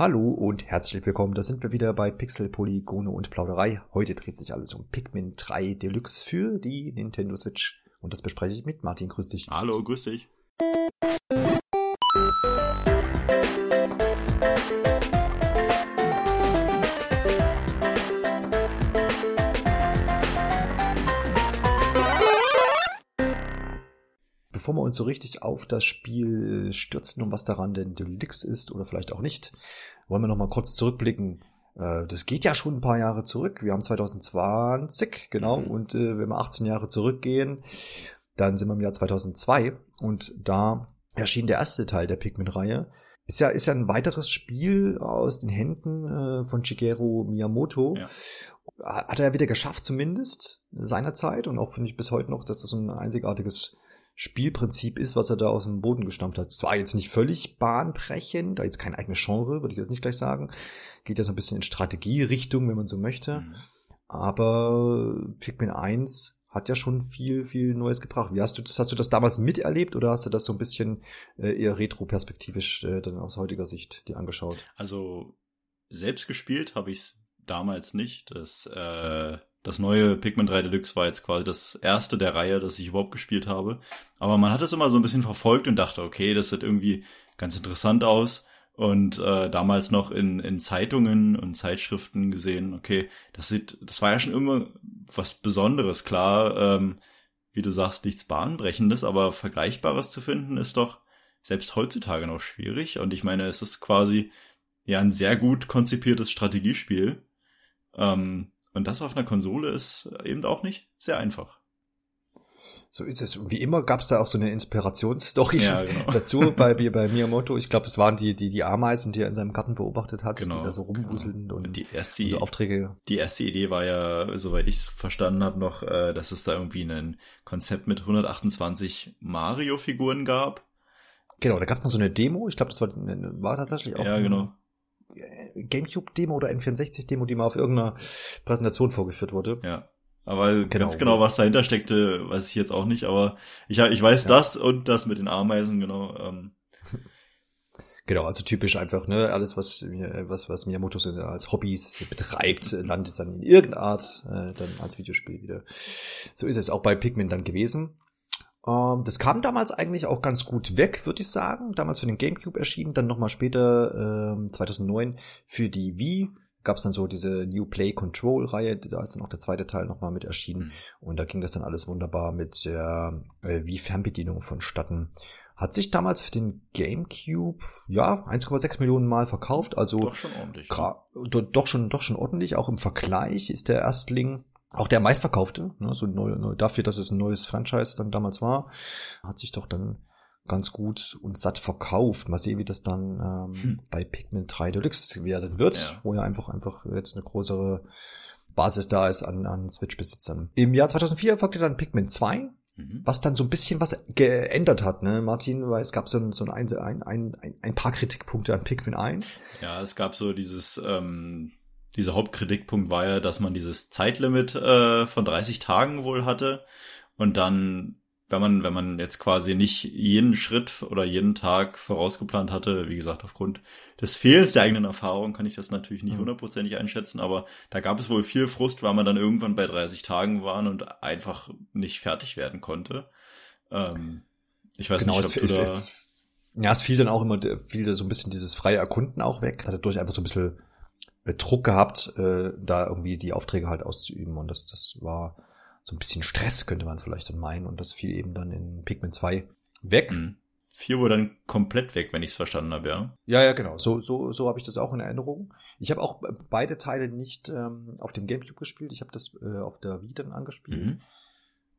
Hallo und herzlich willkommen. Da sind wir wieder bei Pixel, Polygone und Plauderei. Heute dreht sich alles um Pikmin 3 Deluxe für die Nintendo Switch. Und das bespreche ich mit Martin. Grüß dich. Hallo, grüß dich. Bevor wir uns so richtig auf das Spiel stürzen und was daran denn Deluxe ist oder vielleicht auch nicht, wollen wir noch mal kurz zurückblicken. Äh, Das geht ja schon ein paar Jahre zurück. Wir haben 2020, genau, Mhm. und äh, wenn wir 18 Jahre zurückgehen, dann sind wir im Jahr 2002 und da erschien der erste Teil der Pikmin-Reihe. Ist ja, ist ja ein weiteres Spiel aus den Händen äh, von Shigeru Miyamoto. Ja. Hat er ja wieder geschafft, zumindest seinerzeit und auch finde ich bis heute noch, dass das ein einzigartiges Spielprinzip ist, was er da aus dem Boden gestammt hat. Zwar jetzt nicht völlig bahnbrechend, da jetzt kein eigenes Genre, würde ich jetzt nicht gleich sagen. Geht ja so ein bisschen in Strategierichtung, wenn man so möchte. Mhm. Aber Pikmin 1 hat ja schon viel, viel Neues gebracht. Wie hast du das, hast du das damals miterlebt oder hast du das so ein bisschen äh, eher retroperspektivisch äh, dann aus heutiger Sicht dir angeschaut? Also selbst gespielt habe ich es damals nicht. Das, äh, das neue Pikmin 3 Deluxe war jetzt quasi das erste der Reihe, das ich überhaupt gespielt habe. Aber man hat es immer so ein bisschen verfolgt und dachte, okay, das sieht irgendwie ganz interessant aus. Und äh, damals noch in, in Zeitungen und Zeitschriften gesehen, okay, das sieht, das war ja schon immer was Besonderes, klar, ähm, wie du sagst, nichts Bahnbrechendes, aber Vergleichbares zu finden, ist doch selbst heutzutage noch schwierig. Und ich meine, es ist quasi ja ein sehr gut konzipiertes Strategiespiel. Ähm, und das auf einer Konsole ist eben auch nicht sehr einfach. So ist es. Wie immer gab es da auch so eine Inspirationsstory Ja, genau. dazu bei, bei Miyamoto. Ich glaube, es waren die, die, die Ameisen, die er in seinem Garten beobachtet hat, Genau, die da so rumwuseln genau. und, die erste, und so Aufträge. die erste Idee war ja, soweit ich es verstanden habe, noch, äh, dass es da irgendwie ein Konzept mit 128 Mario-Figuren gab. Genau, da gab es noch so eine Demo. Ich glaube, das war, war tatsächlich auch Ja, genau. GameCube-Demo oder N64-Demo, die mal auf irgendeiner Präsentation vorgeführt wurde. Ja. Aber Genau. ganz genau, was dahinter steckte, weiß ich jetzt auch nicht. Aber ich, ich weiß Ja. das und das mit den Ameisen, genau. Ähm, Genau, also typisch einfach, ne, alles, was, was, was Miyamoto so als Hobbys betreibt, äh, landet dann in irgendeiner Art äh, dann als Videospiel wieder. So ist es auch bei Pikmin dann gewesen. Ähm, das kam damals eigentlich auch ganz gut weg, würde ich sagen. Damals für den GameCube erschienen, dann nochmal später, ähm, 2009 für die Wii gab es dann so diese New Play Control Reihe, da ist dann auch der zweite Teil nochmal mit erschienen. Mhm. Und da ging das dann alles wunderbar mit der äh, Wii-Fernbedienung vonstatten. Hat sich damals für den GameCube, ja, 1,6 Millionen Mal verkauft, also doch schon ordentlich. do- doch schon, doch schon ordentlich. Auch im Vergleich ist der Erstling auch der meistverkaufte, ne, so neu, neu, dafür, dass es ein neues Franchise dann damals war, hat sich doch dann ganz gut und satt verkauft. Mal sehen, wie das dann ähm, Hm. bei Pikmin 3 Deluxe werden wird, Ja. wo ja einfach, einfach jetzt eine größere Basis da ist an, an Switch-Besitzern. Im Jahr 2004 folgte dann Pikmin 2, Mhm. was dann so ein bisschen was geändert hat, ne, Martin, weil es gab so ein, so ein, ein, ein, ein, paar Kritikpunkte an Pikmin 1. Ja, es gab so dieses, ähm, dieser Hauptkritikpunkt war ja, dass man dieses Zeitlimit äh, von 30 Tagen wohl hatte und dann, wenn man, wenn man jetzt quasi nicht jeden Schritt oder jeden Tag vorausgeplant hatte, wie gesagt, aufgrund des Fehlens der eigenen Erfahrung kann ich das natürlich nicht Mhm. hundertprozentig einschätzen, aber da gab es wohl viel Frust, weil man dann irgendwann bei 30 Tagen waren und einfach nicht fertig werden konnte. Ähm, ich weiß Genau, nicht, es, ob du es, da... es, ja, es fiel dann auch immer fiel so ein bisschen dieses freie Erkunden auch weg. Hat dadurch einfach so ein bisschen Druck gehabt, äh, da irgendwie die Aufträge halt auszuüben. Und das, das war so ein bisschen Stress, könnte man vielleicht dann meinen. Und das fiel eben dann in Pikmin 2 weg. Hm. Vier wurde dann komplett weg, wenn ich es verstanden habe, ja. Ja, ja, genau. So, so, so habe ich das auch in Erinnerung. Ich habe auch beide Teile nicht ähm, auf dem Gamecube gespielt. Ich habe das äh, auf der Wii dann angespielt. Mhm.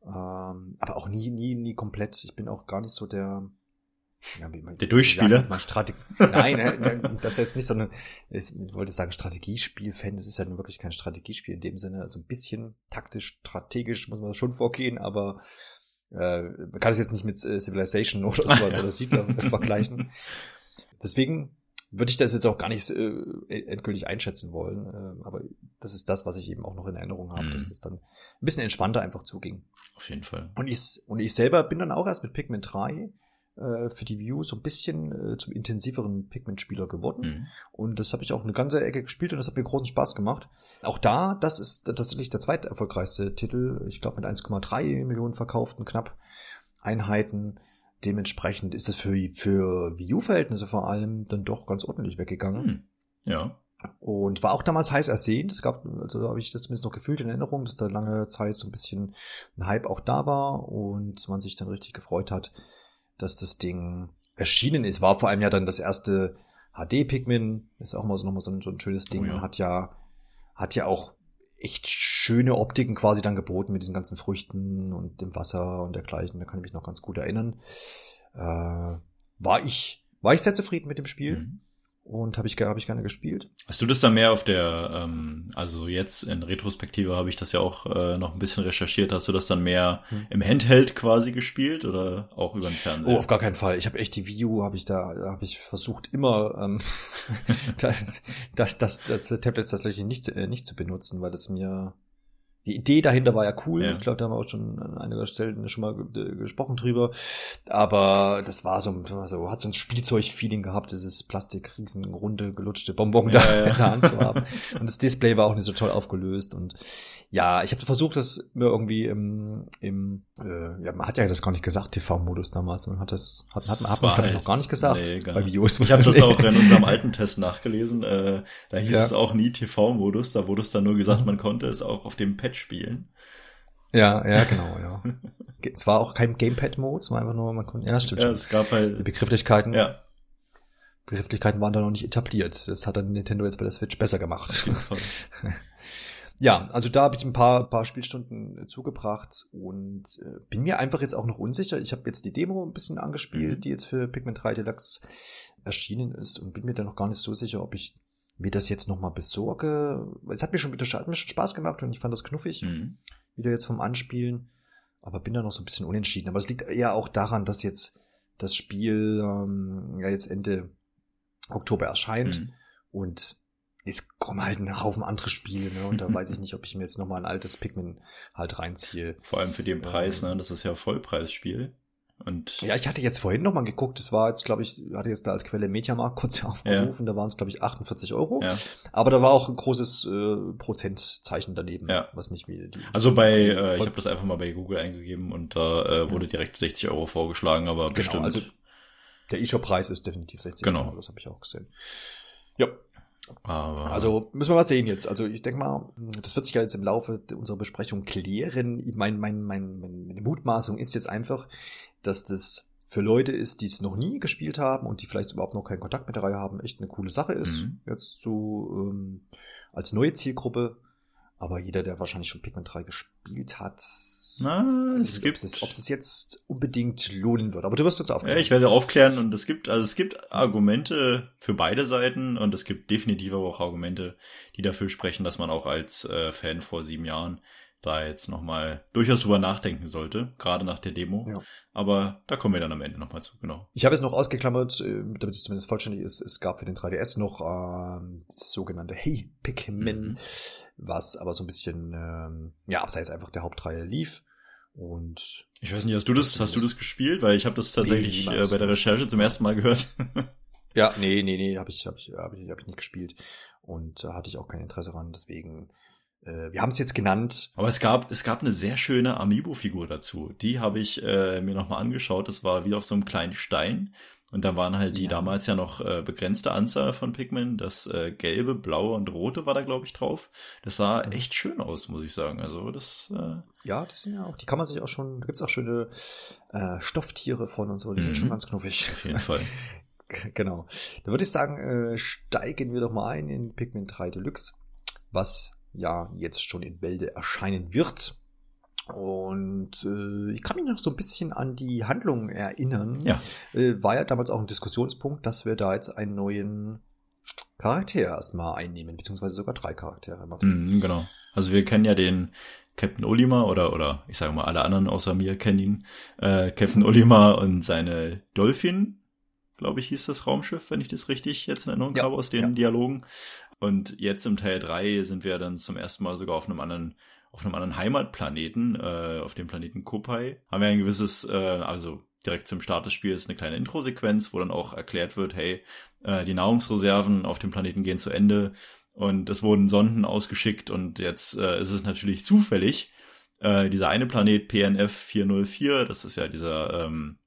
Ähm, aber auch nie, nie, nie komplett. Ich bin auch gar nicht so der. Ja, Der Durchspieler? Mal Strate Nein, äh, nein, das jetzt nicht, sondern ich wollte sagen Strategiespiel-Fan. Das ist ja nun wirklich kein Strategiespiel in dem Sinne. Also ein bisschen taktisch, strategisch muss man schon vorgehen, aber äh, man kann es jetzt nicht mit äh, Civilization oder sowas oder Siedler vergleichen. Deswegen würde ich das jetzt auch gar nicht äh, endgültig einschätzen wollen. Äh, aber das ist das, was ich eben auch noch in Erinnerung habe, Mhm. dass das dann ein bisschen entspannter einfach zuging. Auf jeden Fall. Und ich, und ich selber bin dann auch erst mit Pikmin 3 äh, für die View so ein bisschen äh, zum intensiveren Pigment-Spieler geworden. Mhm. Und das habe ich auch eine ganze Ecke gespielt und das hat mir großen Spaß gemacht. Auch da, das ist tatsächlich der zweiterfolgreichste Titel. Ich glaube mit 1,3 Millionen verkauften knapp Einheiten. Dementsprechend ist es für, für Wii U-Verhältnisse vor allem dann doch ganz ordentlich weggegangen. Mhm. Ja. Und war auch damals heiß ersehnt. Es gab, also habe ich das zumindest noch gefühlt in Erinnerung, dass da lange Zeit so ein bisschen ein Hype auch da war und man sich dann richtig gefreut hat, dass das Ding erschienen ist. War vor allem ja dann das erste HD-Pikmin. Ist auch mal so nochmal so ein, so ein schönes Ding. Oh ja. Hat ja, hat ja auch echt schöne Optiken quasi dann geboten mit diesen ganzen Früchten und dem Wasser und dergleichen. Da kann ich mich noch ganz gut erinnern. Äh, war ich, war ich sehr zufrieden mit dem Spiel Mhm. Und habe ich, hab ich gerne gespielt. Hast du das dann mehr auf der, ähm, also jetzt in Retrospektive habe ich das ja auch äh, noch ein bisschen recherchiert, hast du das dann mehr Hm. im Handheld quasi gespielt oder auch über den Fernseher? Oh, auf gar keinen Fall. Ich habe echt die Wii U, habe ich da, da habe ich versucht immer ähm, das, das, das, das Tablet tatsächlich nicht, äh, nicht zu benutzen, weil das mir die Idee dahinter war ja cool. Ja. Ich glaube, da haben wir auch schon an einiger Stelle schon mal ge- gesprochen drüber. Aber das war so, so hat so ein Spielzeug-Feeling gehabt, dieses Plastik, riesenrunde, gelutschte Bonbon Ja, da ja. in der Hand zu haben. Und das Display war auch nicht so toll aufgelöst. Und ja, ich habe versucht, das immer irgendwie im, im äh, ja, man hat ja das gar nicht gesagt, TV-Modus damals. Man hat das, hat, hat, hat man, glaube ich, noch gar nicht gesagt. Nee, gar nicht. Ich habe das auch in unserem alten Test nachgelesen. Äh, da hieß es auch nie TV-Modus. Da wurde es dann nur gesagt, man konnte es auch auf dem Pad spielen. Ja, ja, genau, ja. Es war auch kein Gamepad-Mode, es war einfach nur, man konnte, ja, stimmt Ja, schon. es gab Die halt. Begrifflichkeiten, Ja, Begrifflichkeiten waren da noch nicht etabliert. Das hat dann Nintendo jetzt bei der Switch besser gemacht. Ja, also da habe ich ein paar, paar Spielstunden äh, zugebracht und äh, bin mir einfach jetzt auch noch unsicher. Ich habe jetzt die Demo ein bisschen angespielt, Mhm. die jetzt für Pikmin 3 Deluxe erschienen ist und bin mir da noch gar nicht so sicher, ob ich mir das jetzt nochmal besorge. Es hat mir schon wieder hat mir schon Spaß gemacht und ich fand das knuffig, Mhm. wieder jetzt vom Anspielen, aber bin da noch so ein bisschen unentschieden. Aber es liegt eher auch daran, dass jetzt das Spiel ähm, ja jetzt Ende Oktober erscheint. Mhm. Und es kommen halt ein Haufen andere Spiele, ne? Und da weiß ich nicht, ob ich mir jetzt nochmal ein altes Pikmin halt reinziehe. Vor allem für den Preis, Ähm. ne? Das ist ja Vollpreisspiel. Und Ja, ich hatte jetzt vorhin nochmal geguckt, das war jetzt, glaube ich, hatte jetzt da als Quelle Mediamarkt kurz aufgerufen, da waren es, glaube ich, 48 Euro. ja. Aber da war auch ein großes äh, Prozentzeichen daneben, Ja. was nicht wie die. Also bei, äh, ich habe das einfach mal bei Google eingegeben und da äh, wurde direkt 60 Euro vorgeschlagen, aber Genau, bestimmt. also der E-Shop-Preis ist definitiv 60 Genau. Euro, das habe ich auch gesehen. Ja, aber, Also müssen wir mal sehen jetzt. Also ich denke mal, das wird sich ja jetzt im Laufe unserer Besprechung klären. Mein, mein, mein, meine Mutmaßung ist jetzt einfach, dass das für Leute ist, die es noch nie gespielt haben und die vielleicht überhaupt noch keinen Kontakt mit der Reihe haben, echt eine coole Sache ist. Mhm. Jetzt so ähm, als neue Zielgruppe. Aber jeder, der wahrscheinlich schon Pikmin 3 gespielt hat, na, weiß es nicht, gibt, ob es, jetzt unbedingt lohnen wird. Aber du wirst uns ja, aufklären. ich werde aufklären und es gibt, also es gibt Argumente für beide Seiten und es gibt definitiv aber auch Argumente, die dafür sprechen, dass man auch als äh, Fan vor sieben Jahren da jetzt nochmal durchaus drüber nachdenken sollte, gerade nach der Demo. Ja. Aber da kommen wir dann am Ende nochmal zu, genau. Ich habe es noch ausgeklammert, äh, damit es zumindest vollständig ist. Es gab für den 3DS noch ähm, das sogenannte Hey Pikmin, Mhm. was aber so ein bisschen ähm, ja abseits einfach der Hauptreihe lief. Und Ich weiß nicht, hast du das, hast du das gespielt? Weil ich habe das tatsächlich niemals. äh, bei der Recherche zum ersten Mal gehört. ja, nee, nee, nee, habe ich, habe ich, habe ich, hab ich nicht gespielt und da hatte ich auch kein Interesse dran. Deswegen, äh, wir haben es jetzt genannt. Aber es gab, es gab eine sehr schöne Amiibo-Figur dazu. Die habe ich äh, mir nochmal angeschaut. Das war wie auf so einem kleinen Stein. Und da waren halt die Ja. damals ja noch äh, begrenzte Anzahl von Pikmin. Das äh, gelbe, blaue und rote war da, glaube ich, drauf. Das sah Mhm. echt schön aus, muss ich sagen. Also das, äh, Ja, das sind ja auch, die kann man sich auch schon, da gibt's auch schöne äh, Stofftiere von und so, die sind Mhm. schon ganz knuffig. auf jeden Fall. Genau. Da würde ich sagen, äh, steigen wir doch mal ein in Pikmin 3 Deluxe, was ja jetzt schon in Bälde erscheinen wird. Und äh, ich kann mich noch so ein bisschen an die Handlung erinnern. Ja. Äh, war ja damals auch ein Diskussionspunkt, dass wir da jetzt einen neuen Charakter erstmal einnehmen, beziehungsweise sogar drei Charaktere machen. Mhm, genau. Also wir kennen ja den Captain Olimar oder, oder ich sage mal, alle anderen außer mir kennen ihn. Äh, Captain Olimar und seine Dolphin, glaube ich, hieß das Raumschiff, wenn ich das richtig jetzt in Erinnerung Ja, habe aus den ja. Dialogen. Und jetzt im Teil 3 sind wir dann zum ersten Mal sogar auf einem anderen auf einem anderen Heimatplaneten, äh, auf dem Planeten Kopai, haben wir ein gewisses, äh, also direkt zum Start des Spiels eine kleine Intro-Sequenz, wo dann auch erklärt wird, hey, äh, die Nahrungsreserven auf dem Planeten gehen zu Ende und es wurden Sonden ausgeschickt und jetzt äh, ist es natürlich zufällig, äh, dieser eine Planet PNF 404, das ist ja dieser, ähm,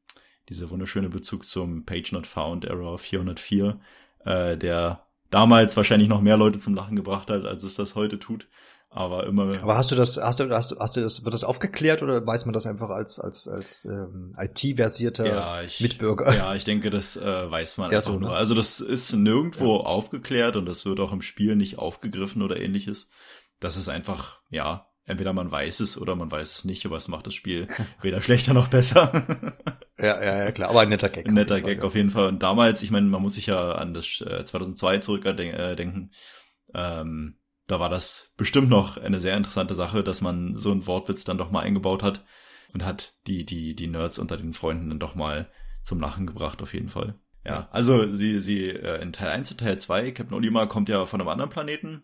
dieser wunderschöne Bezug zum Page Not Found Error 404, äh, der damals wahrscheinlich noch mehr Leute zum Lachen gebracht hat, als es das heute tut. Aber immer. Aber hast du das, hast du, hast du, hast du das, wird das aufgeklärt oder weiß man das einfach als als als ähm, IT-versierter ja, Mitbürger? Ja, ich denke, das äh, weiß man ja, einfach so, nur. ne? Also das ist nirgendwo Ja. aufgeklärt und das wird auch im Spiel nicht aufgegriffen oder ähnliches. Das ist einfach, ja, entweder man weiß es oder man weiß es nicht, aber es macht das Spiel weder schlechter noch besser. Ja, ja, ja, klar. Aber ein netter Gag. Ein netter auf Gag Fall, auf jeden Fall. Und damals, ich meine, man muss sich ja an das äh, 2002 zurückdenken. Ähm, da war das bestimmt noch eine sehr interessante Sache, dass man so einen Wortwitz dann doch mal eingebaut hat und hat die, die, die Nerds unter den Freunden dann doch mal zum Lachen gebracht, auf jeden Fall. Ja, also sie, sie, äh, in Teil 1 und Teil 2, Captain Olimar kommt ja von einem anderen Planeten,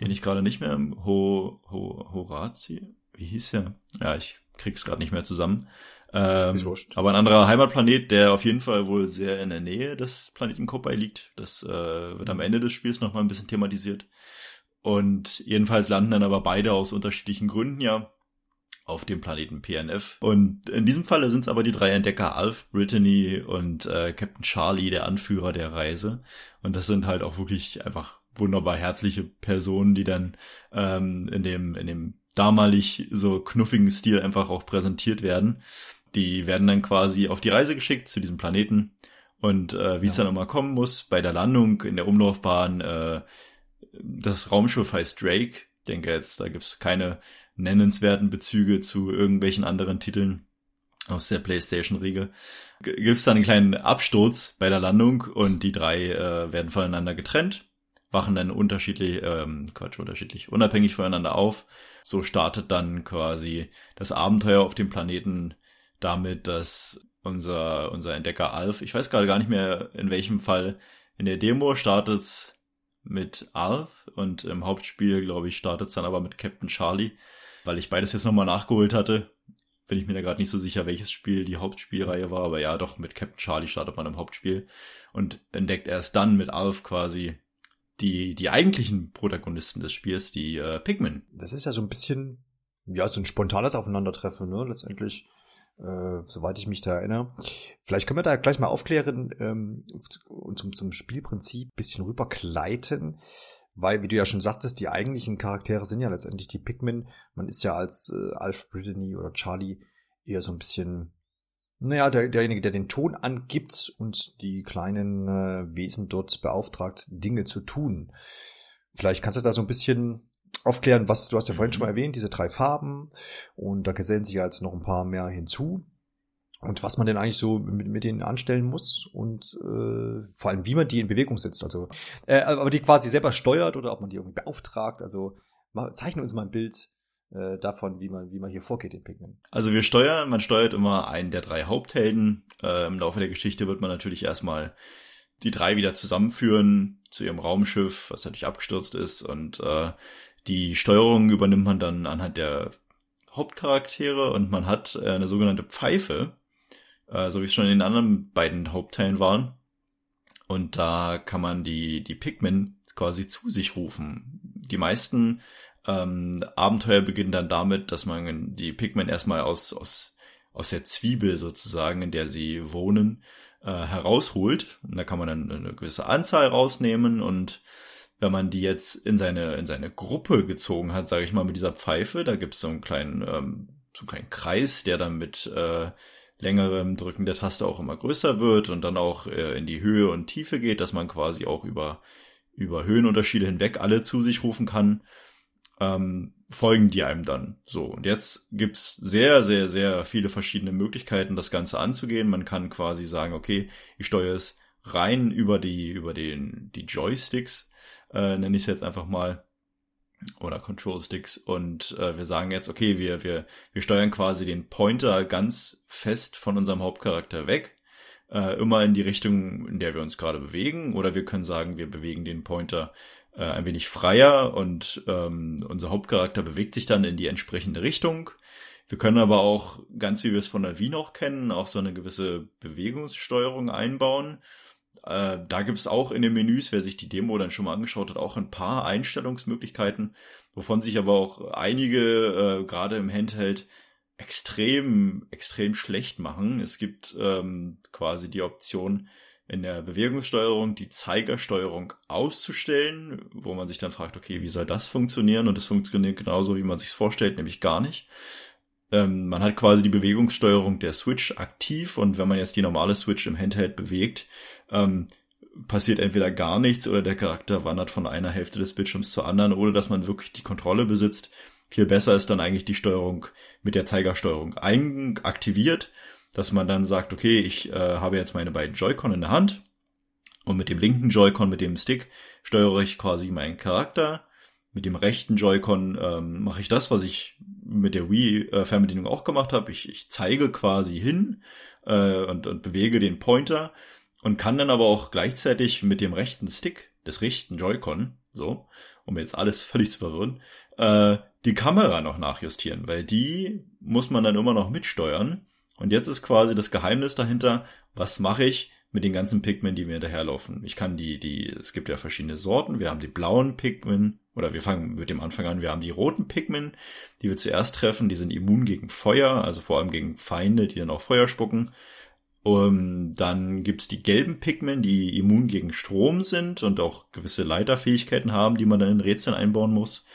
den ich gerade nicht mehr, im Ho, Ho, Horazi? Wie hieß er? Ja, ich krieg's gerade nicht mehr zusammen. Ähm, Ist wurscht. aber ein anderer Heimatplanet, der auf jeden Fall wohl sehr in der Nähe des Planeten Kopai liegt. Das äh, wird am Ende des Spiels nochmal ein bisschen thematisiert. Und jedenfalls landen dann aber beide aus unterschiedlichen Gründen ja auf dem Planeten PNF. Und in diesem Falle sind es aber die drei Entdecker Alf, Brittany und äh, Captain Charlie, der Anführer der Reise. Und das sind halt auch wirklich einfach wunderbar herzliche Personen, die dann ähm, in dem in dem damalig so knuffigen Stil einfach auch präsentiert werden. Die werden dann quasi auf die Reise geschickt zu diesem Planeten. Und äh, wie es Ja. dann immer kommen muss, bei der Landung in der Umlaufbahn, äh, das Raumschiff heißt Drake. Ich denke jetzt, da gibt's keine nennenswerten Bezüge zu irgendwelchen anderen Titeln aus der PlayStation-Riege. Gibt's dann einen kleinen Absturz bei der Landung und die drei äh, werden voneinander getrennt, wachen dann unterschiedlich, ähm, Quatsch, unterschiedlich, unabhängig voneinander auf. So startet dann quasi das Abenteuer auf dem Planeten damit, dass unser, unser Entdecker Alf, ich weiß gerade gar nicht mehr in welchem Fall, in der Demo startet's mit Alf und im Hauptspiel, glaube ich, startet's dann aber mit Captain Charlie, weil ich beides jetzt nochmal nachgeholt hatte. Bin ich mir da gerade nicht so sicher, welches Spiel die Hauptspielreihe war, aber ja, doch, mit Captain Charlie startet man im Hauptspiel und entdeckt erst dann mit Alf quasi die, die eigentlichen Protagonisten des Spiels, die äh, Pikmin. Das ist ja so ein bisschen, ja, so ein spontanes Aufeinandertreffen, ne, letztendlich. Äh, soweit ich mich da erinnere. Vielleicht können wir da gleich mal aufklären ähm, und zum, zum Spielprinzip bisschen rübergleiten, weil, wie du ja schon sagtest, die eigentlichen Charaktere sind ja letztendlich die Pikmin. Man ist ja als äh, Alf Brittany oder Charlie eher so ein bisschen, naja, der, derjenige, der den Ton angibt und die kleinen äh, Wesen dort beauftragt, Dinge zu tun. Vielleicht kannst du da so ein bisschen aufklären, was du hast ja vorhin Mhm. schon mal erwähnt, diese drei Farben. Und da gesellen sich ja jetzt noch ein paar mehr hinzu. Und was man denn eigentlich so mit, mit denen anstellen muss und äh, vor allem wie man die in Bewegung setzt, also äh, aber die quasi selber steuert oder ob man die irgendwie beauftragt, also mal, zeichne uns mal ein Bild äh, davon, wie man wie man hier vorgeht in Pikmin. Also wir steuern, man steuert immer einen der drei Haupthelden. Äh, Im Laufe der Geschichte wird man natürlich erstmal die drei wieder zusammenführen zu ihrem Raumschiff, was natürlich abgestürzt ist. Und äh, die Steuerung übernimmt man dann anhand der Hauptcharaktere und man hat äh, eine sogenannte Pfeife, äh, so wie es schon in den anderen beiden Hauptteilen waren. Und da kann man die, die Pikmin quasi zu sich rufen. Die meisten ähm, Abenteuer beginnen dann damit, dass man die Pikmin erstmal aus, aus, aus der Zwiebel sozusagen, in der sie wohnen, äh, herausholt. Und da kann man dann eine gewisse Anzahl rausnehmen und wenn man die jetzt in seine, in seine Gruppe gezogen hat, sage ich mal, mit dieser Pfeife, da gibt es so einen kleinen, ähm, so einen kleinen Kreis, der dann mit äh, längerem Drücken der Taste auch immer größer wird und dann auch äh, in die Höhe und Tiefe geht, dass man quasi auch über, über Höhenunterschiede hinweg alle zu sich rufen kann ähm, folgen die einem dann. So, und jetzt gibt's sehr, sehr, sehr viele verschiedene Möglichkeiten, das Ganze anzugehen. Man kann quasi sagen, okay, ich steuere es rein über die, über den, die Joysticks, äh, nenne ich es jetzt einfach mal, oder Control Sticks, und äh, wir sagen jetzt, okay, wir, wir, wir steuern quasi den Pointer ganz fest von unserem Hauptcharakter weg, äh, immer in die Richtung, in der wir uns gerade bewegen, oder wir können sagen, wir bewegen den Pointer äh, ein wenig freier und ähm, unser Hauptcharakter bewegt sich dann in die entsprechende Richtung. Wir können aber auch, ganz wie wir es von der Wii noch kennen, auch so eine gewisse Bewegungssteuerung einbauen. Äh, da gibt's auch in den Menüs, wer sich die Demo dann schon mal angeschaut hat, auch ein paar Einstellungsmöglichkeiten, wovon sich aber auch einige, äh, gerade im Handheld, extrem, extrem schlecht machen. Es gibt ähm, quasi die Option, in der Bewegungssteuerung die Zeigersteuerung auszustellen, wo man sich dann fragt, okay, wie soll das funktionieren? Und es funktioniert genauso, wie man sich vorstellt, nämlich gar nicht. Ähm, man hat quasi die Bewegungssteuerung der Switch aktiv und wenn man jetzt die normale Switch im Handheld bewegt, ähm, passiert entweder gar nichts oder der Charakter wandert von einer Hälfte des Bildschirms zur anderen, ohne dass man wirklich die Kontrolle besitzt. Viel besser ist dann eigentlich die Steuerung mit der Zeigersteuerung aktiviert dass man dann sagt, okay, ich äh, habe jetzt meine beiden Joy-Con in der Hand und mit dem linken Joy-Con, mit dem Stick, steuere ich quasi meinen Charakter. Mit dem rechten Joy-Con ähm, mache ich das, was ich mit der Wii-Fernbedienung äh, auch gemacht habe. Ich, ich zeige quasi hin äh, und, und bewege den Pointer und kann dann aber auch gleichzeitig mit dem rechten Stick des rechten Joy-Con, so, um jetzt alles völlig zu verwirren, äh, die Kamera noch nachjustieren, weil die muss man dann immer noch mitsteuern. Und jetzt ist quasi das Geheimnis dahinter, was mache ich mit den ganzen Pikmin, die mir hinterherlaufen. Ich kann die, die, es gibt ja verschiedene Sorten. Wir haben die blauen Pikmin, oder wir fangen mit dem Anfang an, wir haben die roten Pikmin, die wir zuerst treffen, die sind immun gegen Feuer, also vor allem gegen Feinde, die dann auch Feuer spucken. Um, dann gibt's die gelben Pikmin, die immun gegen Strom sind und auch gewisse Leiterfähigkeiten haben, die man dann in Rätseln einbauen muss.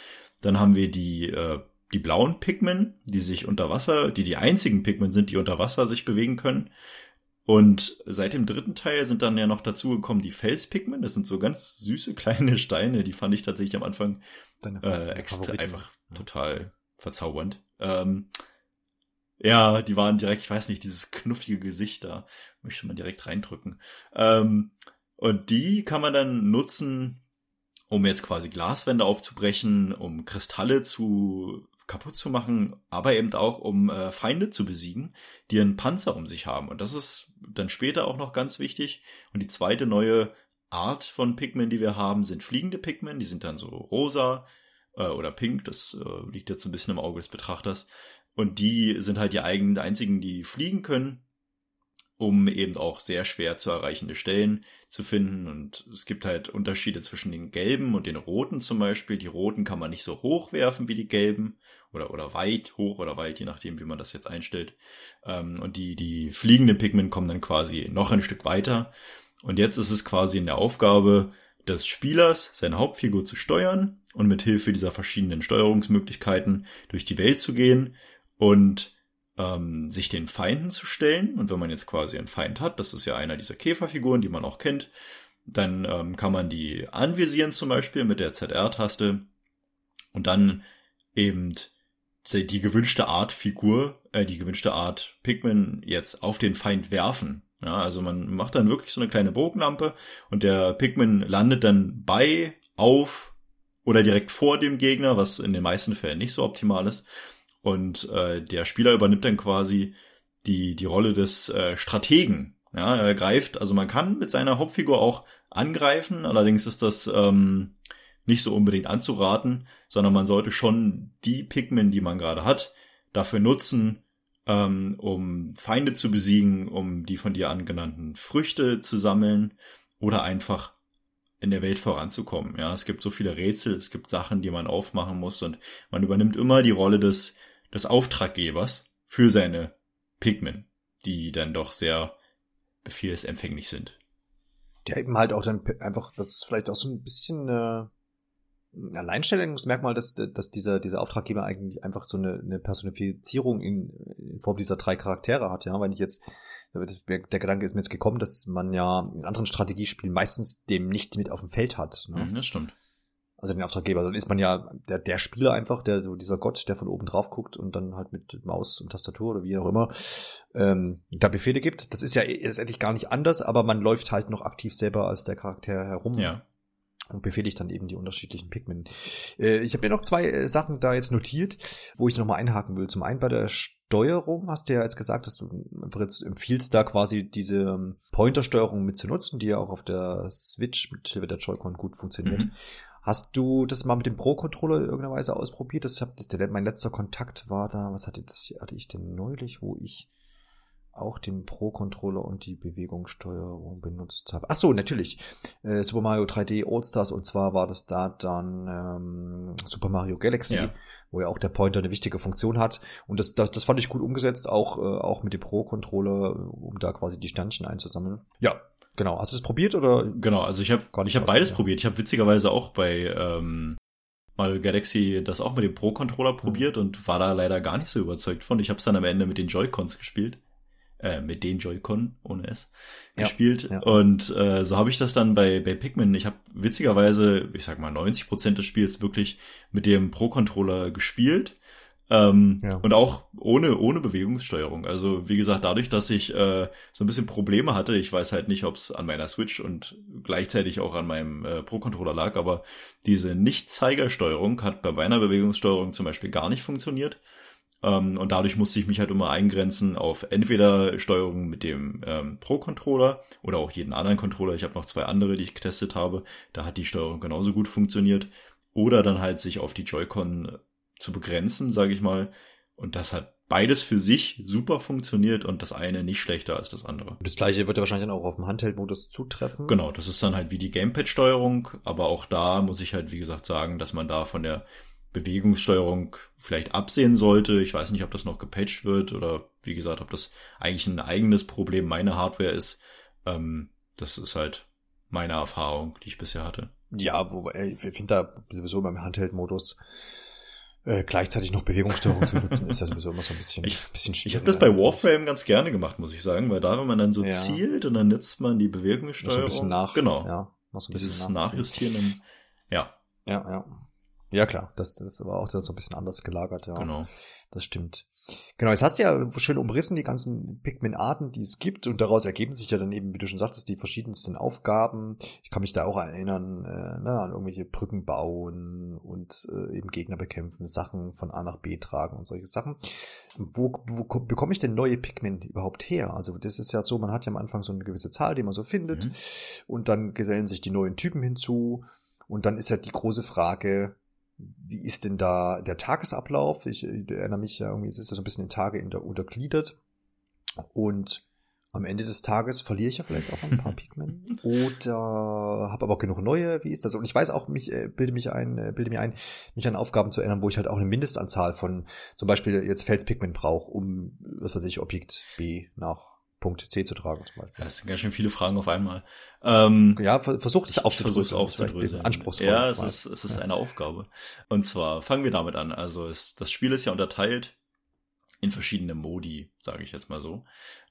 Dann haben wir die äh, die blauen Pikmin, die sich unter Wasser, die die einzigen Pikmin sind, die unter Wasser sich bewegen können. Und seit dem dritten Teil sind dann ja noch dazu gekommen die Felspigmen. Das sind so ganz süße kleine Steine. Die fand ich tatsächlich am Anfang äh, extra, einfach ja. total verzaubernd. Ähm, ja, die waren direkt, ich weiß nicht, dieses knuffige Gesicht da möchte man direkt reindrücken. Ähm, und die kann man dann nutzen, um jetzt quasi Glaswände aufzubrechen, um Kristalle zu kaputt zu machen, aber eben auch um äh, Feinde zu besiegen, die einen Panzer um sich haben. Und das ist dann später auch noch ganz wichtig. Und die zweite neue Art von Pikmin, die wir haben, sind fliegende Pikmin. Die sind dann so rosa äh, oder pink. Das äh, liegt jetzt ein bisschen im Auge des Betrachters. Und die sind halt die eigenen, einzigen, die fliegen können um eben auch sehr schwer zu erreichende Stellen zu finden. Und es gibt halt Unterschiede zwischen den gelben und den roten zum Beispiel. Die roten kann man nicht so hoch werfen wie die gelben oder, oder weit hoch oder weit, je nachdem, wie man das jetzt einstellt. Ähm, und die, die fliegenden Pigment kommen dann quasi noch ein Stück weiter. Und jetzt ist es quasi in der Aufgabe des Spielers, seine Hauptfigur zu steuern und mit Hilfe dieser verschiedenen Steuerungsmöglichkeiten durch die Welt zu gehen und ähm, sich den Feinden zu stellen. Und wenn man jetzt quasi einen Feind hat, das ist ja einer dieser Käferfiguren, die man auch kennt, dann ähm, kann man die anvisieren zum Beispiel mit der ZR-Taste und dann eben die gewünschte Art Figur, äh, die gewünschte Art Pikmin jetzt auf den Feind werfen. Ja, also man macht dann wirklich so eine kleine Bogenlampe und der Pikmin landet dann bei, auf oder direkt vor dem Gegner, was in den meisten Fällen nicht so optimal ist. Und äh, der Spieler übernimmt dann quasi die, die Rolle des äh, Strategen. Ja, er greift, also man kann mit seiner Hauptfigur auch angreifen, allerdings ist das ähm, nicht so unbedingt anzuraten, sondern man sollte schon die Pikmin, die man gerade hat, dafür nutzen, ähm, um Feinde zu besiegen, um die von dir angenannten Früchte zu sammeln oder einfach in der Welt voranzukommen. Ja, es gibt so viele Rätsel, es gibt Sachen, die man aufmachen muss und man übernimmt immer die Rolle des des Auftraggebers für seine Pigmen, die dann doch sehr befehlsempfänglich sind. Der eben halt auch dann einfach, das ist vielleicht auch so ein bisschen äh, ein Alleinstellungsmerkmal, dass, dass dieser, dieser Auftraggeber eigentlich einfach so eine, eine Personifizierung in, in Form dieser drei Charaktere hat, ja, wenn ich jetzt, der Gedanke ist mir jetzt gekommen, dass man ja in anderen Strategiespielen meistens dem nicht mit auf dem Feld hat. Ne? Mhm, das stimmt also den Auftraggeber, dann ist man ja der, der Spieler einfach, der so dieser Gott, der von oben drauf guckt und dann halt mit Maus und Tastatur oder wie auch immer ähm, da Befehle gibt. Das ist ja letztendlich gar nicht anders, aber man läuft halt noch aktiv selber als der Charakter herum. Ja. Und befehle ich dann eben die unterschiedlichen Pikmin. Äh, ich habe mir noch zwei äh, Sachen da jetzt notiert, wo ich nochmal einhaken will. Zum einen bei der Steuerung hast du ja jetzt gesagt, dass du einfach jetzt empfiehlst, da quasi diese ähm, Pointer-Steuerung mit zu nutzen, die ja auch auf der Switch mit Hilfe der Joy-Con gut funktioniert. Mhm. Hast du das mal mit dem Pro-Controller in irgendeiner Weise ausprobiert? Das hab, mein letzter Kontakt war da, was hatte das hatte ich denn neulich, wo ich auch den Pro-Controller und die Bewegungssteuerung benutzt habe. Ach so, natürlich. Äh, Super Mario 3D All-Stars und zwar war das da dann ähm, Super Mario Galaxy, ja. wo ja auch der Pointer eine wichtige Funktion hat. Und das, das, das fand ich gut umgesetzt, auch, äh, auch mit dem Pro-Controller, um da quasi die Sternchen einzusammeln. Ja, genau. Hast du das probiert oder? Genau, also ich habe ich beides ja. probiert. Ich habe witzigerweise auch bei ähm, Mario Galaxy das auch mit dem Pro-Controller probiert und war da leider gar nicht so überzeugt von. Ich habe es dann am Ende mit den Joy-Cons gespielt äh, mit den Joy-Con ohne S ja, gespielt. Ja. Und äh, so habe ich das dann bei, bei Pikmin. Ich habe witzigerweise, ich sag mal, 90 Prozent des Spiels wirklich mit dem Pro-Controller gespielt. Ähm, ja. Und auch ohne, ohne Bewegungssteuerung. Also wie gesagt, dadurch, dass ich äh, so ein bisschen Probleme hatte, ich weiß halt nicht, ob es an meiner Switch und gleichzeitig auch an meinem äh, Pro-Controller lag, aber diese Nicht-Zeigersteuerung hat bei meiner Bewegungssteuerung zum Beispiel gar nicht funktioniert. Ähm, und dadurch musste ich mich halt immer eingrenzen auf entweder Steuerung mit dem ähm, Pro-Controller oder auch jeden anderen Controller. Ich habe noch zwei andere, die ich getestet habe. Da hat die Steuerung genauso gut funktioniert. Oder dann halt sich auf die Joy-Con zu begrenzen, sage ich mal. Und das hat beides für sich super funktioniert und das eine nicht schlechter als das andere. Das gleiche wird ja wahrscheinlich dann auch auf dem Handheld-Modus zutreffen. Genau, das ist dann halt wie die Gamepad-Steuerung, aber auch da muss ich halt, wie gesagt, sagen, dass man da von der Bewegungssteuerung vielleicht absehen sollte. Ich weiß nicht, ob das noch gepatcht wird oder wie gesagt, ob das eigentlich ein eigenes Problem meiner Hardware ist. Ähm, das ist halt meine Erfahrung, die ich bisher hatte. Ja, wobei ich finde da sowieso beim Handheld-Modus äh, gleichzeitig noch Bewegungssteuerung zu nutzen, ist ja sowieso immer so ein bisschen, ich, bisschen schwierig. Ich habe das bei Warframe ganz gerne gemacht, muss ich sagen, weil da, wenn man dann so ja. zielt und dann nutzt man die Bewegungssteuerung. So ein bisschen nach. Genau. Ja, noch so ein bisschen Dieses Nachjustieren. Ja. Ja, ja. Ja, klar, das, das war auch so ein bisschen anders gelagert, ja. Genau. Das stimmt. Genau, jetzt hast du ja schön umrissen, die ganzen Pikmin-Arten, die es gibt, und daraus ergeben sich ja dann eben, wie du schon sagtest, die verschiedensten Aufgaben. Ich kann mich da auch erinnern, äh, ne, an irgendwelche Brücken bauen und äh, eben Gegner bekämpfen, Sachen von A nach B tragen und solche Sachen. Wo, wo bekomme ich denn neue Pikmin überhaupt her? Also das ist ja so, man hat ja am Anfang so eine gewisse Zahl, die man so findet, mhm. und dann gesellen sich die neuen Typen hinzu, und dann ist ja die große Frage, wie ist denn da der Tagesablauf? Ich, ich erinnere mich ja irgendwie, es ist ja so ein bisschen in Tage in der, untergliedert. Und am Ende des Tages verliere ich ja vielleicht auch ein paar Pikmin oder habe aber auch genug neue. Wie ist das? Und ich weiß auch, mich äh, bilde mich ein, äh, bilde mir ein, mich an Aufgaben zu erinnern, wo ich halt auch eine Mindestanzahl von zum Beispiel jetzt Felspigment brauche, um was weiß ich Objekt B nach Punkt C zu tragen zum Beispiel. Ja, das sind ganz schön viele Fragen auf einmal. Ähm, ja, versuch dich aufzudröseln. aufzudröseln. Anspruchsvoll. Ja, es ist, es ist ja. eine Aufgabe. Und zwar fangen wir damit an. Also es, das Spiel ist ja unterteilt in verschiedene Modi, sage ich jetzt mal so.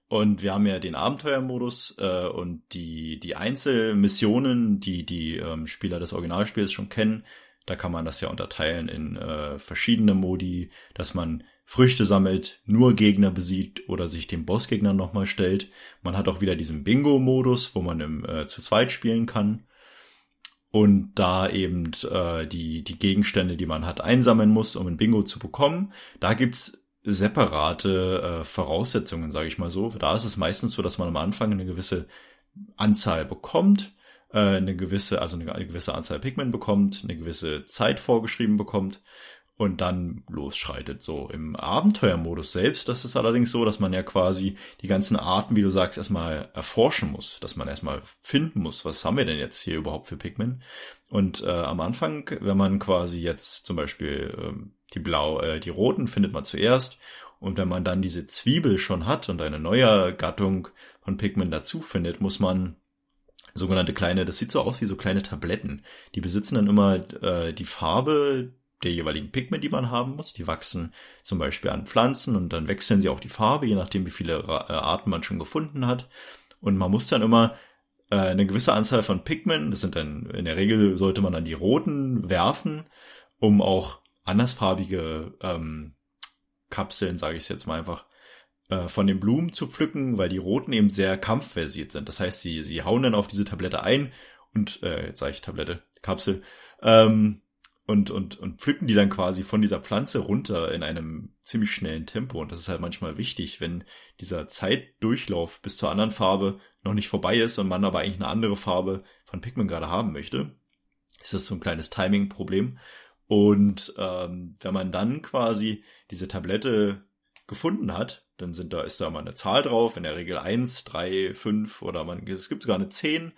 Und wir haben ja den Abenteuermodus äh, und die, die Einzelmissionen, die die ähm, Spieler des Originalspiels schon kennen. Da kann man das ja unterteilen in äh, verschiedene Modi, dass man Früchte sammelt, nur Gegner besiegt oder sich dem Bossgegner nochmal stellt. Man hat auch wieder diesen Bingo-Modus, wo man im, äh, zu zweit spielen kann. Und da eben äh, die, die Gegenstände, die man hat, einsammeln muss, um ein Bingo zu bekommen. Da gibt's separate äh, Voraussetzungen, sage ich mal so. Da ist es meistens so, dass man am Anfang eine gewisse Anzahl bekommt, äh, eine gewisse, also eine, gewisse Anzahl Pigment bekommt, eine gewisse Zeit vorgeschrieben bekommt und dann losschreitet. So im Abenteuermodus selbst, das ist allerdings so, dass man ja quasi die ganzen Arten, wie du sagst, erstmal erforschen muss, dass man erstmal finden muss, was haben wir denn jetzt hier überhaupt für Pikmin? Und äh, am Anfang, wenn man quasi jetzt zum Beispiel äh, die blau, äh, die roten findet man zuerst und wenn man dann diese Zwiebel schon hat und eine neue Gattung von Pikmin dazu findet, muss man sogenannte kleine, das sieht so aus wie so kleine Tabletten. Die besitzen dann immer äh, die Farbe der jeweiligen Pigment, die man haben muss. Die wachsen zum Beispiel an Pflanzen und dann wechseln sie auch die Farbe, je nachdem, wie viele äh, Arten man schon gefunden hat. Und man muss dann immer äh, eine gewisse Anzahl von Pigment, das sind dann, in der Regel sollte man dann die roten werfen, um auch andersfarbige ähm, Kapseln, sage ich jetzt mal einfach, äh, von den Blumen zu pflücken, weil die roten eben sehr kampfversiert sind. Das heißt, sie, sie hauen dann auf diese Tablette ein und, äh, jetzt sage ich Tablette, Kapsel, ähm, und, und, und pflücken die dann quasi von dieser Pflanze runter in einem ziemlich schnellen Tempo. Und das ist halt manchmal wichtig, wenn dieser Zeitdurchlauf bis zur anderen Farbe noch nicht vorbei ist und man aber eigentlich eine andere Farbe von Pikmin gerade haben möchte. ist das so ein kleines Timing-Problem. Und ähm, wenn man dann quasi diese Tablette gefunden hat, dann sind da, ist da mal eine Zahl drauf, in der Regel eins, drei, fünf oder man, es gibt sogar eine zehn.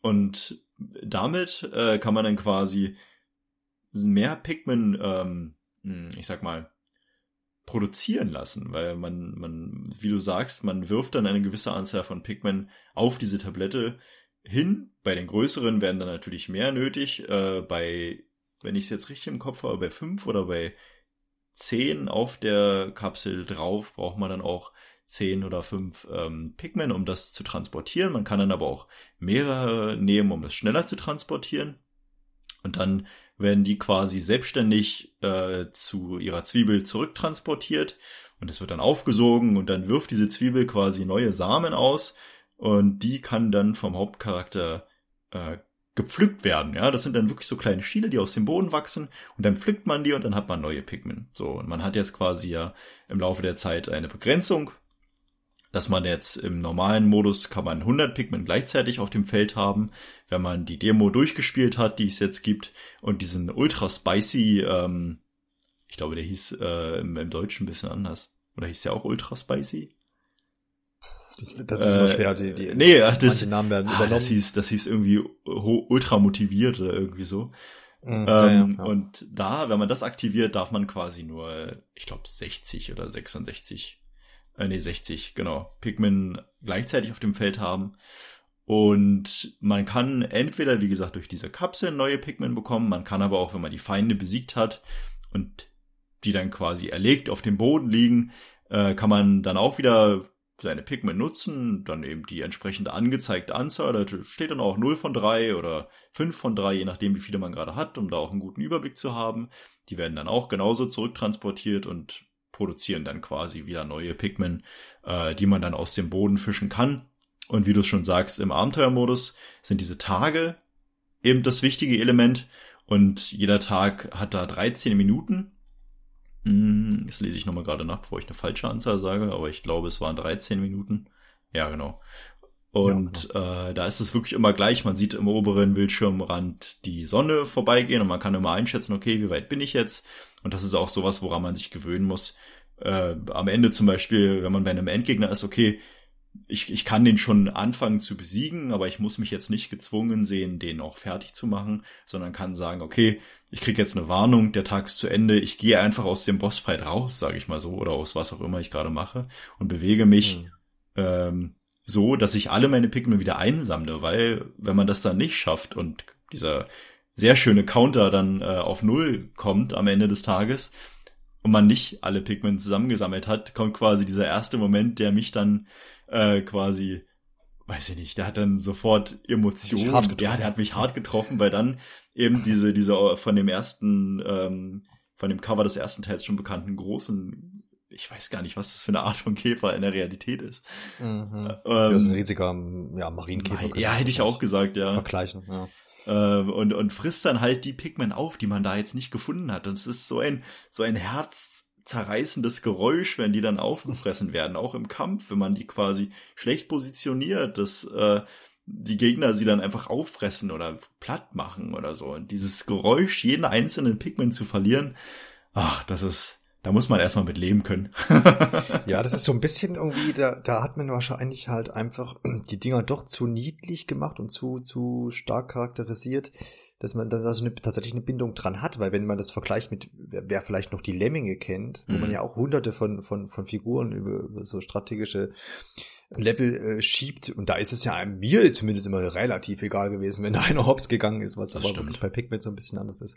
Und damit äh, kann man dann quasi mehr Pikmin, ähm, hm, ich sag mal, produzieren lassen, weil man, man, wie du sagst, man wirft dann eine gewisse Anzahl von Pikmin auf diese Tablette hin. Bei den größeren werden dann natürlich mehr nötig. Äh, bei, wenn ich es jetzt richtig im Kopf habe, bei fünf oder bei zehn auf der Kapsel drauf braucht man dann auch zehn oder fünf ähm, Pikmin, um das zu transportieren. Man kann dann aber auch mehrere nehmen, um es schneller zu transportieren. Und dann werden die quasi selbstständig äh, zu ihrer Zwiebel zurücktransportiert und es wird dann aufgesogen und dann wirft diese Zwiebel quasi neue Samen aus und die kann dann vom Hauptcharakter äh, gepflückt werden. Ja, das sind dann wirklich so kleine Schiele, die aus dem Boden wachsen und dann pflückt man die und dann hat man neue Pikmin. So und man hat jetzt quasi ja im Laufe der Zeit eine Begrenzung dass man jetzt im normalen Modus kann man 100 Pikmin gleichzeitig auf dem Feld haben. Wenn man die Demo durchgespielt hat, die es jetzt gibt, und diesen ultra spicy, ähm, ich glaube, der hieß äh, im, im Deutschen ein bisschen anders. Oder hieß der auch ultra spicy? Das ist immer schwer, die, die nee, das, Namen werden ah, übernommen. das hieß, das hieß irgendwie ultra motiviert oder irgendwie so. Mhm, ähm, ja, ja. Und da, wenn man das aktiviert, darf man quasi nur, ich glaube, 60 oder 66 äh, nee, 60, genau, Pikmin gleichzeitig auf dem Feld haben. Und man kann entweder, wie gesagt, durch diese Kapsel neue Pikmin bekommen, man kann aber auch, wenn man die Feinde besiegt hat und die dann quasi erlegt auf dem Boden liegen, äh, kann man dann auch wieder seine Pikmin nutzen, dann eben die entsprechende angezeigte Anzahl, da steht dann auch 0 von 3 oder 5 von 3, je nachdem wie viele man gerade hat, um da auch einen guten Überblick zu haben. Die werden dann auch genauso zurücktransportiert und produzieren dann quasi wieder neue Pikmin, äh, die man dann aus dem Boden fischen kann. Und wie du es schon sagst, im Abenteuermodus sind diese Tage eben das wichtige Element. Und jeder Tag hat da 13 Minuten. Hm, das lese ich nochmal gerade nach, bevor ich eine falsche Anzahl sage, aber ich glaube, es waren 13 Minuten. Ja, genau. Und ja, genau. Äh, da ist es wirklich immer gleich. Man sieht im oberen Bildschirmrand die Sonne vorbeigehen und man kann immer einschätzen, okay, wie weit bin ich jetzt? Und das ist auch sowas, woran man sich gewöhnen muss. Äh, am Ende zum Beispiel, wenn man bei einem Endgegner ist, okay, ich, ich kann den schon anfangen zu besiegen, aber ich muss mich jetzt nicht gezwungen sehen, den auch fertig zu machen, sondern kann sagen, okay, ich krieg jetzt eine Warnung, der Tag ist zu Ende, ich gehe einfach aus dem Bossfight raus, sage ich mal so, oder aus was auch immer ich gerade mache und bewege mich mhm. ähm, so, dass ich alle meine Pikmin wieder einsammle, weil wenn man das dann nicht schafft und dieser sehr schöne Counter dann äh, auf Null kommt am Ende des Tages und man nicht alle Pikmin zusammengesammelt hat, kommt quasi dieser erste Moment, der mich dann äh, quasi, weiß ich nicht, der hat dann sofort Emotionen. Ja, der hat mich hart getroffen, weil dann eben diese, diese von dem ersten, ähm, von dem Cover des ersten Teils schon bekannten großen ich weiß gar nicht, was das für eine Art von Käfer in der Realität ist. Mhm. Ähm, ein riesiger ja, Marienkäfer. Ja, hätte ich auch gesagt, ja. Vergleichen, ja. Ähm, und, und frisst dann halt die Pigmen auf, die man da jetzt nicht gefunden hat. Und es ist so ein, so ein herzzerreißendes Geräusch, wenn die dann aufgefressen werden, auch im Kampf, wenn man die quasi schlecht positioniert, dass äh, die Gegner sie dann einfach auffressen oder platt machen oder so. Und dieses Geräusch, jeden einzelnen Pigment zu verlieren, ach, das ist, da muss man erstmal mit leben können. ja, das ist so ein bisschen irgendwie, da, da hat man wahrscheinlich halt einfach die Dinger doch zu niedlich gemacht und zu, zu stark charakterisiert, dass man dann da so eine, tatsächlich eine Bindung dran hat, weil wenn man das vergleicht mit, wer, vielleicht noch die Lemminge kennt, wo man mhm. ja auch hunderte von, von, von Figuren über, über so strategische Level äh, schiebt. Und da ist es ja mir zumindest immer relativ egal gewesen, wenn da einer hops gegangen ist, was das aber stimmt. wirklich bei Pikmin so ein bisschen anders ist.